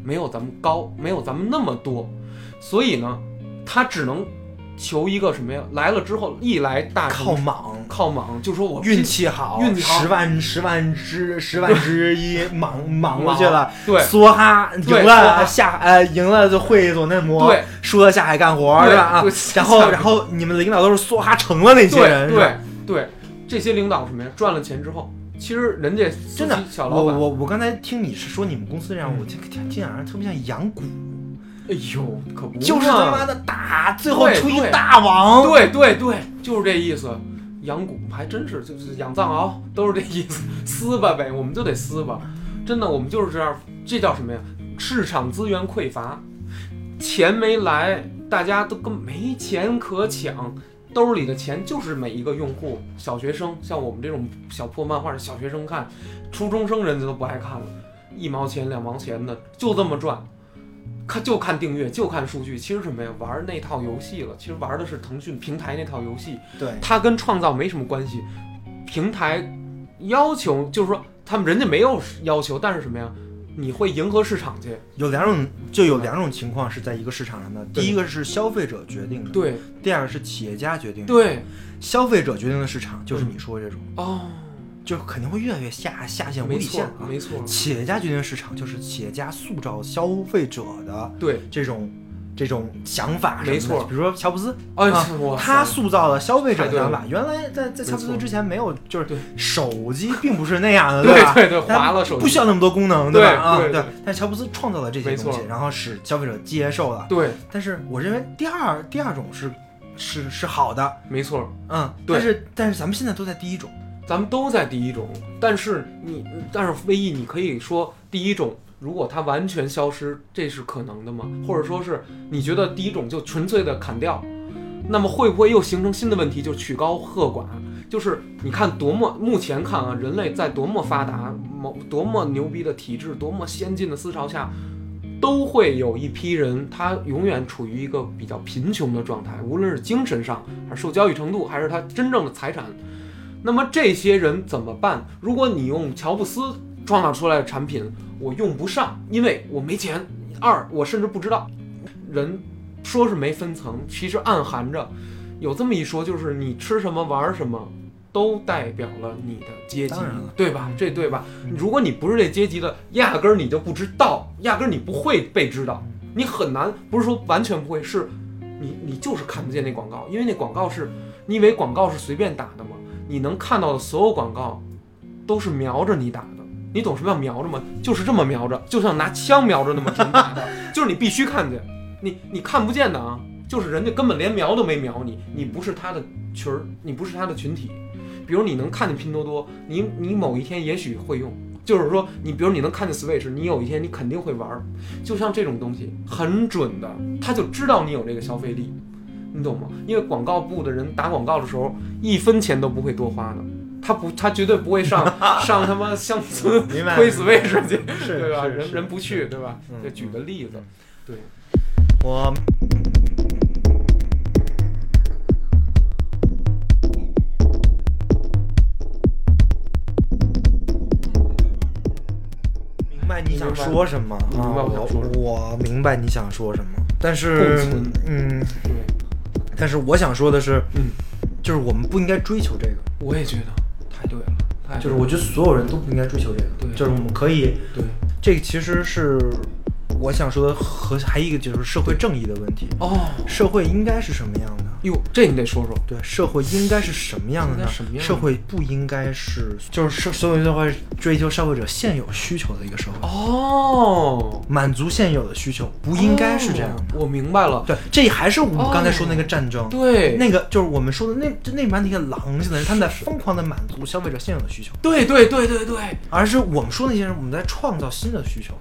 没有咱们高，没有咱们那么多，所以呢，他只能求一个什么呀？来了之后一来大靠莽，靠莽，就说我运气好，运气好，十万十万之十万 [laughs] 之一莽 [laughs] 莽过去了，对，梭哈赢了下呃赢了就会所嫩模，对，输了下海干活，是吧？啊，[laughs] 然后然后你们领导都是梭哈成了那些人，对对，这些领导什么呀？赚了钱之后。其实人家真的，我我我刚才听你是说你们公司这样，我听听听好像特别像养蛊。哎呦，可不就是他妈的打，最后出一大王。对对对，就是这意思。养蛊还真是就是养藏獒，都是这意思。[laughs] 撕吧呗，我们就得撕吧。真的，我们就是这样。这叫什么呀？市场资源匮乏，钱没来，大家都跟没钱可抢。兜里的钱就是每一个用户，小学生像我们这种小破漫画的小学生看，初中生人家都不爱看了，一毛钱两毛钱的就这么赚，看就看订阅就看数据，其实什么呀？玩那套游戏了，其实玩的是腾讯平台那套游戏，对，它跟创造没什么关系，平台要求就是说他们人家没有要求，但是什么呀？你会迎合市场去？有两种，就有两种情况是在一个市场上的。第一个是消费者决定的，对；第二个是企业家决定的，对。消费者决定的市场就是你说这种哦，就肯定会越来越下下限无底线啊，没错。企业家决定的市场就是企业家塑造消费者的对这种。这种想法没错，比如说乔布斯啊，他塑造了消费者的想法。原来在在乔布斯之前没有，就是手机并不是那样的，[laughs] 对吧？对对，划了手机不需要那么多功能，对吧？啊，对。但乔布斯创造了这些东西，然后使消费者接受了。对。但是我认为第二第二种是是是好的，没错。嗯，但是但是咱们现在都在第一种，咱们都在第一种。但是你但是唯一你可以说第一种。如果它完全消失，这是可能的吗？或者说是你觉得第一种就纯粹的砍掉，那么会不会又形成新的问题？就曲高和寡，就是你看多么目前看啊，人类在多么发达、某多么牛逼的体制、多么先进的思潮下，都会有一批人，他永远处于一个比较贫穷的状态，无论是精神上，还是受教育程度，还是他真正的财产。那么这些人怎么办？如果你用乔布斯创造出来的产品，我用不上，因为我没钱。二，我甚至不知道，人说是没分层，其实暗含着有这么一说，就是你吃什么玩什么，都代表了你的阶级，对吧？这对吧？如果你不是这阶级的，压根儿你就不知道，压根儿你不会被知道，你很难，不是说完全不会，是你你就是看不见那广告，因为那广告是，你以为广告是随便打的吗？你能看到的所有广告，都是瞄着你打的。你懂什么叫瞄着吗？就是这么瞄着，就像拿枪瞄着那么挺打的，[laughs] 就是你必须看见，你你看不见的啊，就是人家根本连瞄都没瞄你，你不是他的群儿，你不是他的群体。比如你能看见拼多多，你你某一天也许会用，就是说你比如你能看见 Switch，你有一天你肯定会玩儿，就像这种东西很准的，他就知道你有这个消费力，你懂吗？因为广告部的人打广告的时候，一分钱都不会多花的。他不，他绝对不会上 [laughs] 上他妈乡村推死卫士去，对吧？人人不去，对吧？就举个例子，对，我明白你想说什么啊？我我明白你想说什么，但是嗯，但是我想说的是，嗯，就是我们不应该追求这个。我也觉得。就是我觉得所有人都不应该追求这个，对，就是我们可以，对，这个其实是我想说的和还一个就是社会正义的问题哦，社会应该是什么样的？哟，这你得说说，对，社会应该是什么样的呢？什么样？社会不应该是就是社所有社会追求消费者现有需求的一个社会哦，满足现有的需求，不应该是这样的。哦我明白了。对，这还是我们刚才说那个战争。对，那个就是我们说的那就那蛮那些狼性的人，他们在疯狂的满足消费者现有的需求，对对对对对，而是我们说那些人，我们在创造新的需求。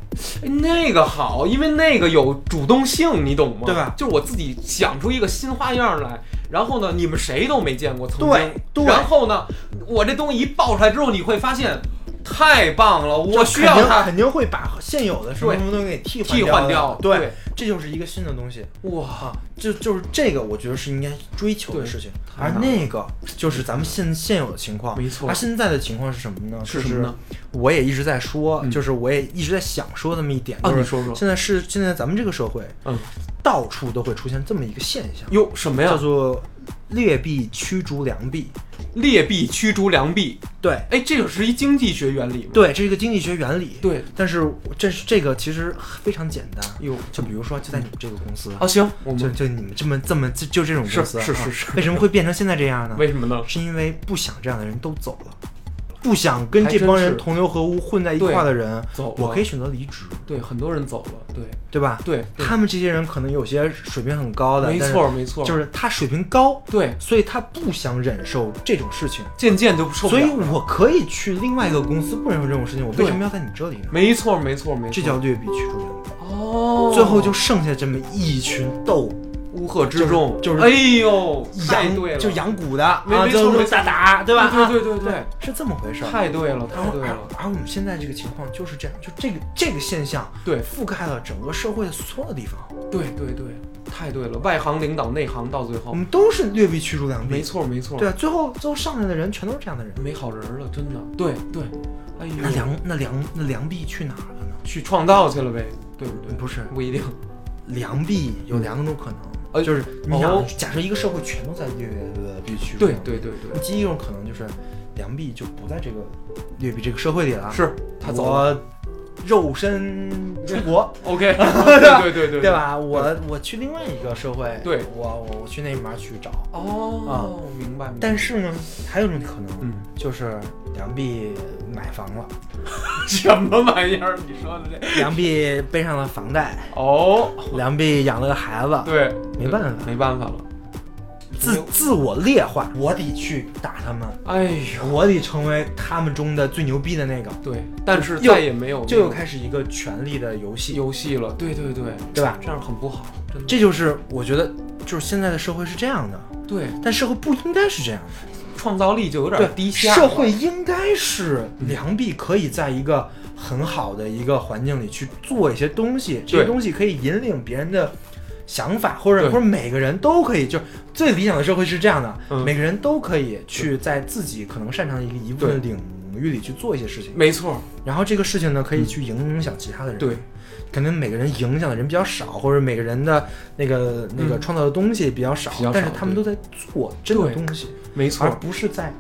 哎那个好，因为那个有主动性，你懂吗？对吧就是我自己想出一个新花样来，然后呢，你们谁都没见过，曾经。对对然后呢，我这东西一爆出来之后，你会发现太棒了，我需要它。肯定会把现有的什么什么东西给替替换换掉对，这就是一个新的东西。哇，啊，就就是这个，我觉得是应该追求的事情。而那个就是咱们现现有的情况，没错。而现在的情况是什么呢？就是什么呢？我也一直在说，嗯。就是我也一直在想说那么一点，啊就是你说说。现在是现在咱们这个社会，嗯，到处都会出现这么一个现象，哟，什么呀？叫？做劣币驱逐良币。劣币驱逐良币。对哎，这个是一经济学原理吗？对，这是一个经济学原理。对，但是这是这个其实非常简单，哟，就比如说就在你们这个公司，啊，行，我就们就你们这么这么就就这种公司，是是是是为什么会变成现在这样呢？为什么呢？是因为不想这样的人都走了，不想跟这帮人同流合污混在一块儿的人，走我可以选择离职，对，很多人走了，对。对吧？对，对。他们这些人可能有些水平很高的，没错没错，就是他水平高，对，所以他不想忍受这种事情，渐渐就受不所以了了。我可以去另外一个公司不忍受这种事情，我为什么要在你这里呢？没错没错没错，这叫劣币驱逐良币。哦，最后就剩下这么一群斗乌合之众，就是哎呦，太养对了，就养蛊的啊，没没错就打打，对吧？对对对对啊是这么回事儿。太对了，太对了，而我们现在这个情况就是这样，就这个这个现象对。覆盖了整个社会的所有地方，对对对，太对了，外行领导内行，到最后。我，们都是劣币驱逐良币。没错没错，对，啊，最后最后上来的人全都是这样的人。没好人了，真的，对对，哎呦，那良那良那良币去哪儿了呢？去创造去了呗，对不对？不是，不一定，良币有两种可能，呃就是你假设一个社会全都在劣币驱逐对对对对，第一种可能就是良币就不在这个劣币这个社会里了，是他走了我肉身出国，，OK，对对对对对？吧？我我去另外一个社会，对。我我我去那里面去找，哦，明白，明白。但是呢，还有一种可能，嗯，就是良币买房了，[laughs] 什么玩意儿？你说的这？良币背上了房贷，哦，良币养了个孩子，对，没办法。没办法了。自自我劣化，我得去打他们，哎呦，我得成为他们中的最牛逼的那个，对，但是再也没有就又开始一个权力的游戏，游戏了。对对对，对吧？这样很不好，真的。这就是我觉得，就是现在的社会是这样的，对但社会不应该是这样的。创造力就有对点，低下。社会应该是良币可以在一个很好的一个环境里去做一些东西，这些东西可以引领别人的想法，或者或者每个人都可以，就最理想的社会是这样的，嗯。每个人都可以去在自己可能擅长的一个一部分领域里去做一些事情，没错，然后这个事情呢可以去影响其他的人。对，可能每个人影响的人比较少，或者每个人的那个那个嗯。创造的东西比较少，比较少但是他们都在做真的东西，没错。而，不是在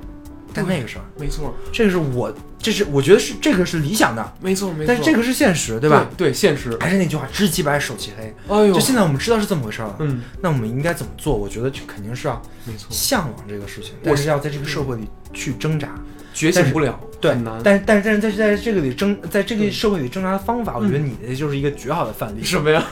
干那个事儿。没错，这个是我，这是我觉得是这个是理想的，没错，没错。但是这个是现实，对吧？对，现实。还是那句话，知其白，守其黑。哎呦就，现在我们知道是这么回事了，嗯，那我们应该怎么做？我觉得就肯定是要没错，向往这个事情，我但是要在这个社会里去挣扎。觉醒不了，对很难。，但是但是但是在在这个里挣，在这个嗯社会里挣扎的方法，我觉得你的就是一个绝好的范例，什么呀？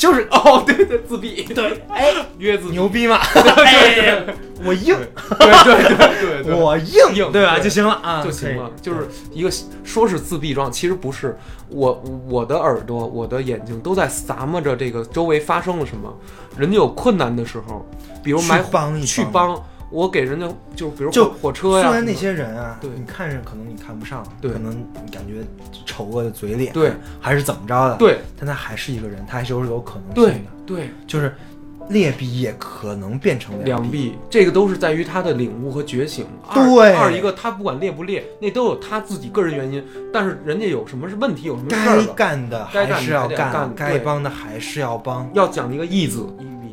就是哦，对对，自闭，对，哎，约自闭，牛逼嘛，[laughs] 对哎对。我硬，对对对对对，我硬，硬对吧？就行了。啊，就行了。就是一个说是自闭状，其实不是。我我的耳朵、我的眼睛都在咂摸着这个周围发生了什么。人家有困难的时候，比如去买帮一去帮，我给人家就比如就火火车呀，虽然那些人啊，对。你看着可能你看不上，对。可能你感觉丑恶的嘴脸，对，还是怎么着的，，对。但他还是一个人，他还是有有可能对性的，对，就是劣币也可能变成良币，这个都是在于他的领悟和觉醒。二对。二一个他不管劣不劣，那都有他自己个人原因，但是人家有什么是问题，有什么事儿该，干的还是要干该帮的还是要帮，要讲一个义字，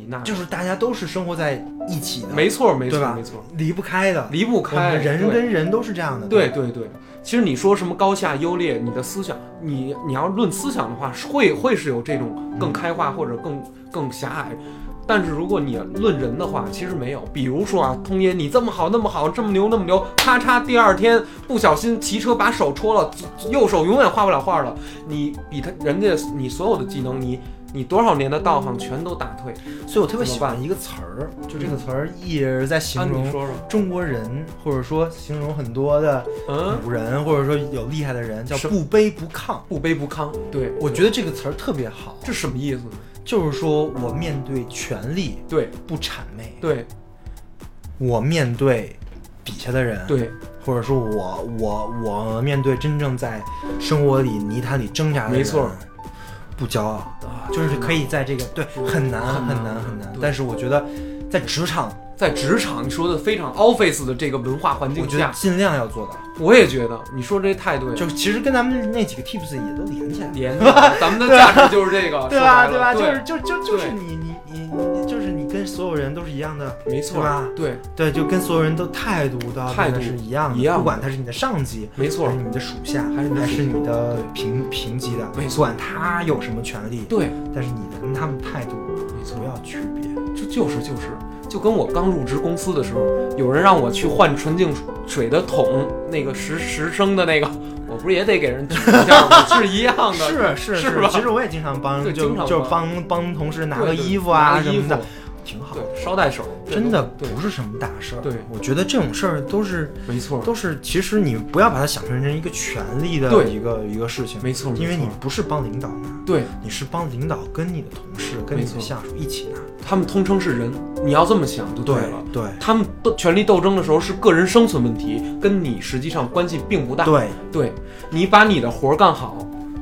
那，就是大家都是生活在一起的，没错没错没错，离不开的，离不开们人跟人都是这样的，吧对对对，其实你说什么高下优劣，你的思想，你你要论思想的话，会会是有这种更开化或者更更狭隘。但是如果你论人的话，其实没有。比如说啊，通爷你这么好那么好，这么牛那么牛，咔嚓，第二天不小心骑车把手戳了，右手永远画不了画了。你比他人家你所有的技能，你你多少年的道行全都打退。所以我特别喜欢一个词儿，就这个词儿一直在形容中国人，或者说形容很多的嗯，古人，或者说有厉害的人，叫不卑不亢。不卑不亢，对。我觉得这个词儿特别好，这什么意思？就是说我面对权力对。不谄媚，对。我面对底下的人，，对。或者说我我我面对真正在生活里泥潭里挣扎的人，没错，不骄傲，就是可以在这个对很难很难很难。但是我觉得在职场，在职场你说的非常 office 的这个文化环境下，觉得尽量要做到，我也觉得你说这太对了，就其实跟咱们那几个 tips 也都连起来了。连着咱们的价值就是这个，[laughs] 对吧？对吧？就对是就就就是对你你你你就是你跟所有人都是一样的，没错对吧？对，对，就跟所有人都态度都要态度是一样的，一样的不管他是你的上级，没错还是，你的属下，还是你的属还是你的对平平级的，没错不管他有什么权利，对，但是你的跟他们态度没错不，要区别。就就是就是，就跟我刚入职公司的时候，有人让我去换纯净水的桶，那个十十升的那个，[laughs] 我不是也得给人举一下吗？是一样的，是是是吧？其实我也经常帮，就就经常帮帮。帮同事拿个衣服啊什么的，挺好。对，捎带手，真的对，不是什么大事儿。对我觉得这种事儿都是没错，都是，其实你不要把它想成成一个权力的对一个一个事情，没错，因为你不是帮领导拿，对你是帮领导跟你的同事、跟你的下属一起拿。他们通称是人，你要这么想就对了。对他们斗权力斗争的时候是个人生存问题，跟你实际上关系并不大。对，对你把你的活儿干好，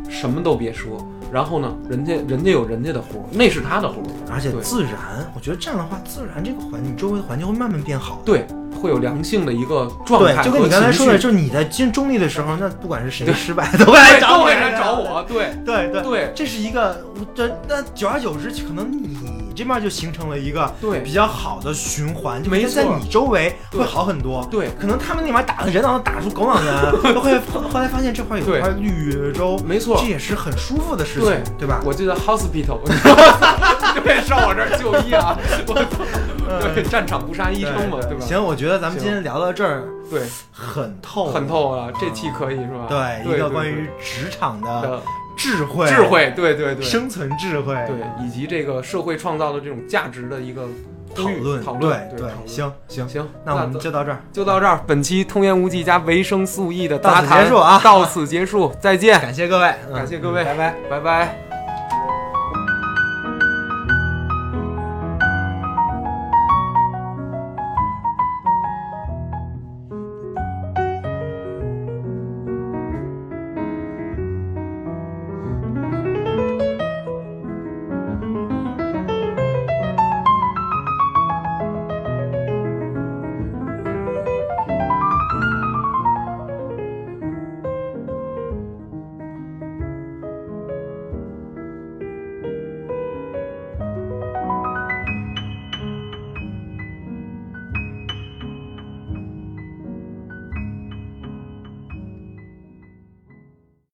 什么都别说。然后呢，人家人家有人家的活儿，那是他的活儿。而且自然，我觉得这样的话，自然这个环境周围的环境会慢慢变好。对，会有良性的一个状态对，就跟你刚才说的，就是你在经中立的时候，那不管是谁对失败，[laughs] 都会来，找我都会来找。我。对对对，对这是一个，这那久而久之，可能你这面就形成了一个对比较好的循环，就每天在你周围会好很多。对，可能他们那边打的人脑打出狗脑人，[laughs] 都会后来发现这块有对块绿洲，没错这。也是很舒服的事情，对对吧？我记得 hospital，[laughs] 对，上我这儿就医啊，我 [laughs] 对，战场不杀医生嘛，对吧？行，我觉得咱们今天聊到这儿对，很透，很。透了，这期可以是吧？对，对，一个关于职场的的智慧，智慧，对对对，生存智慧，对，以及这个社会创造的这种价值的一个讨论，讨论，对讨论。行行，行，那我们就到这儿，就到这儿。本期通言无忌加维生素 E 的到此杂谈结束啊到此结束，再见，感谢各位，嗯感谢各位拜拜。拜拜。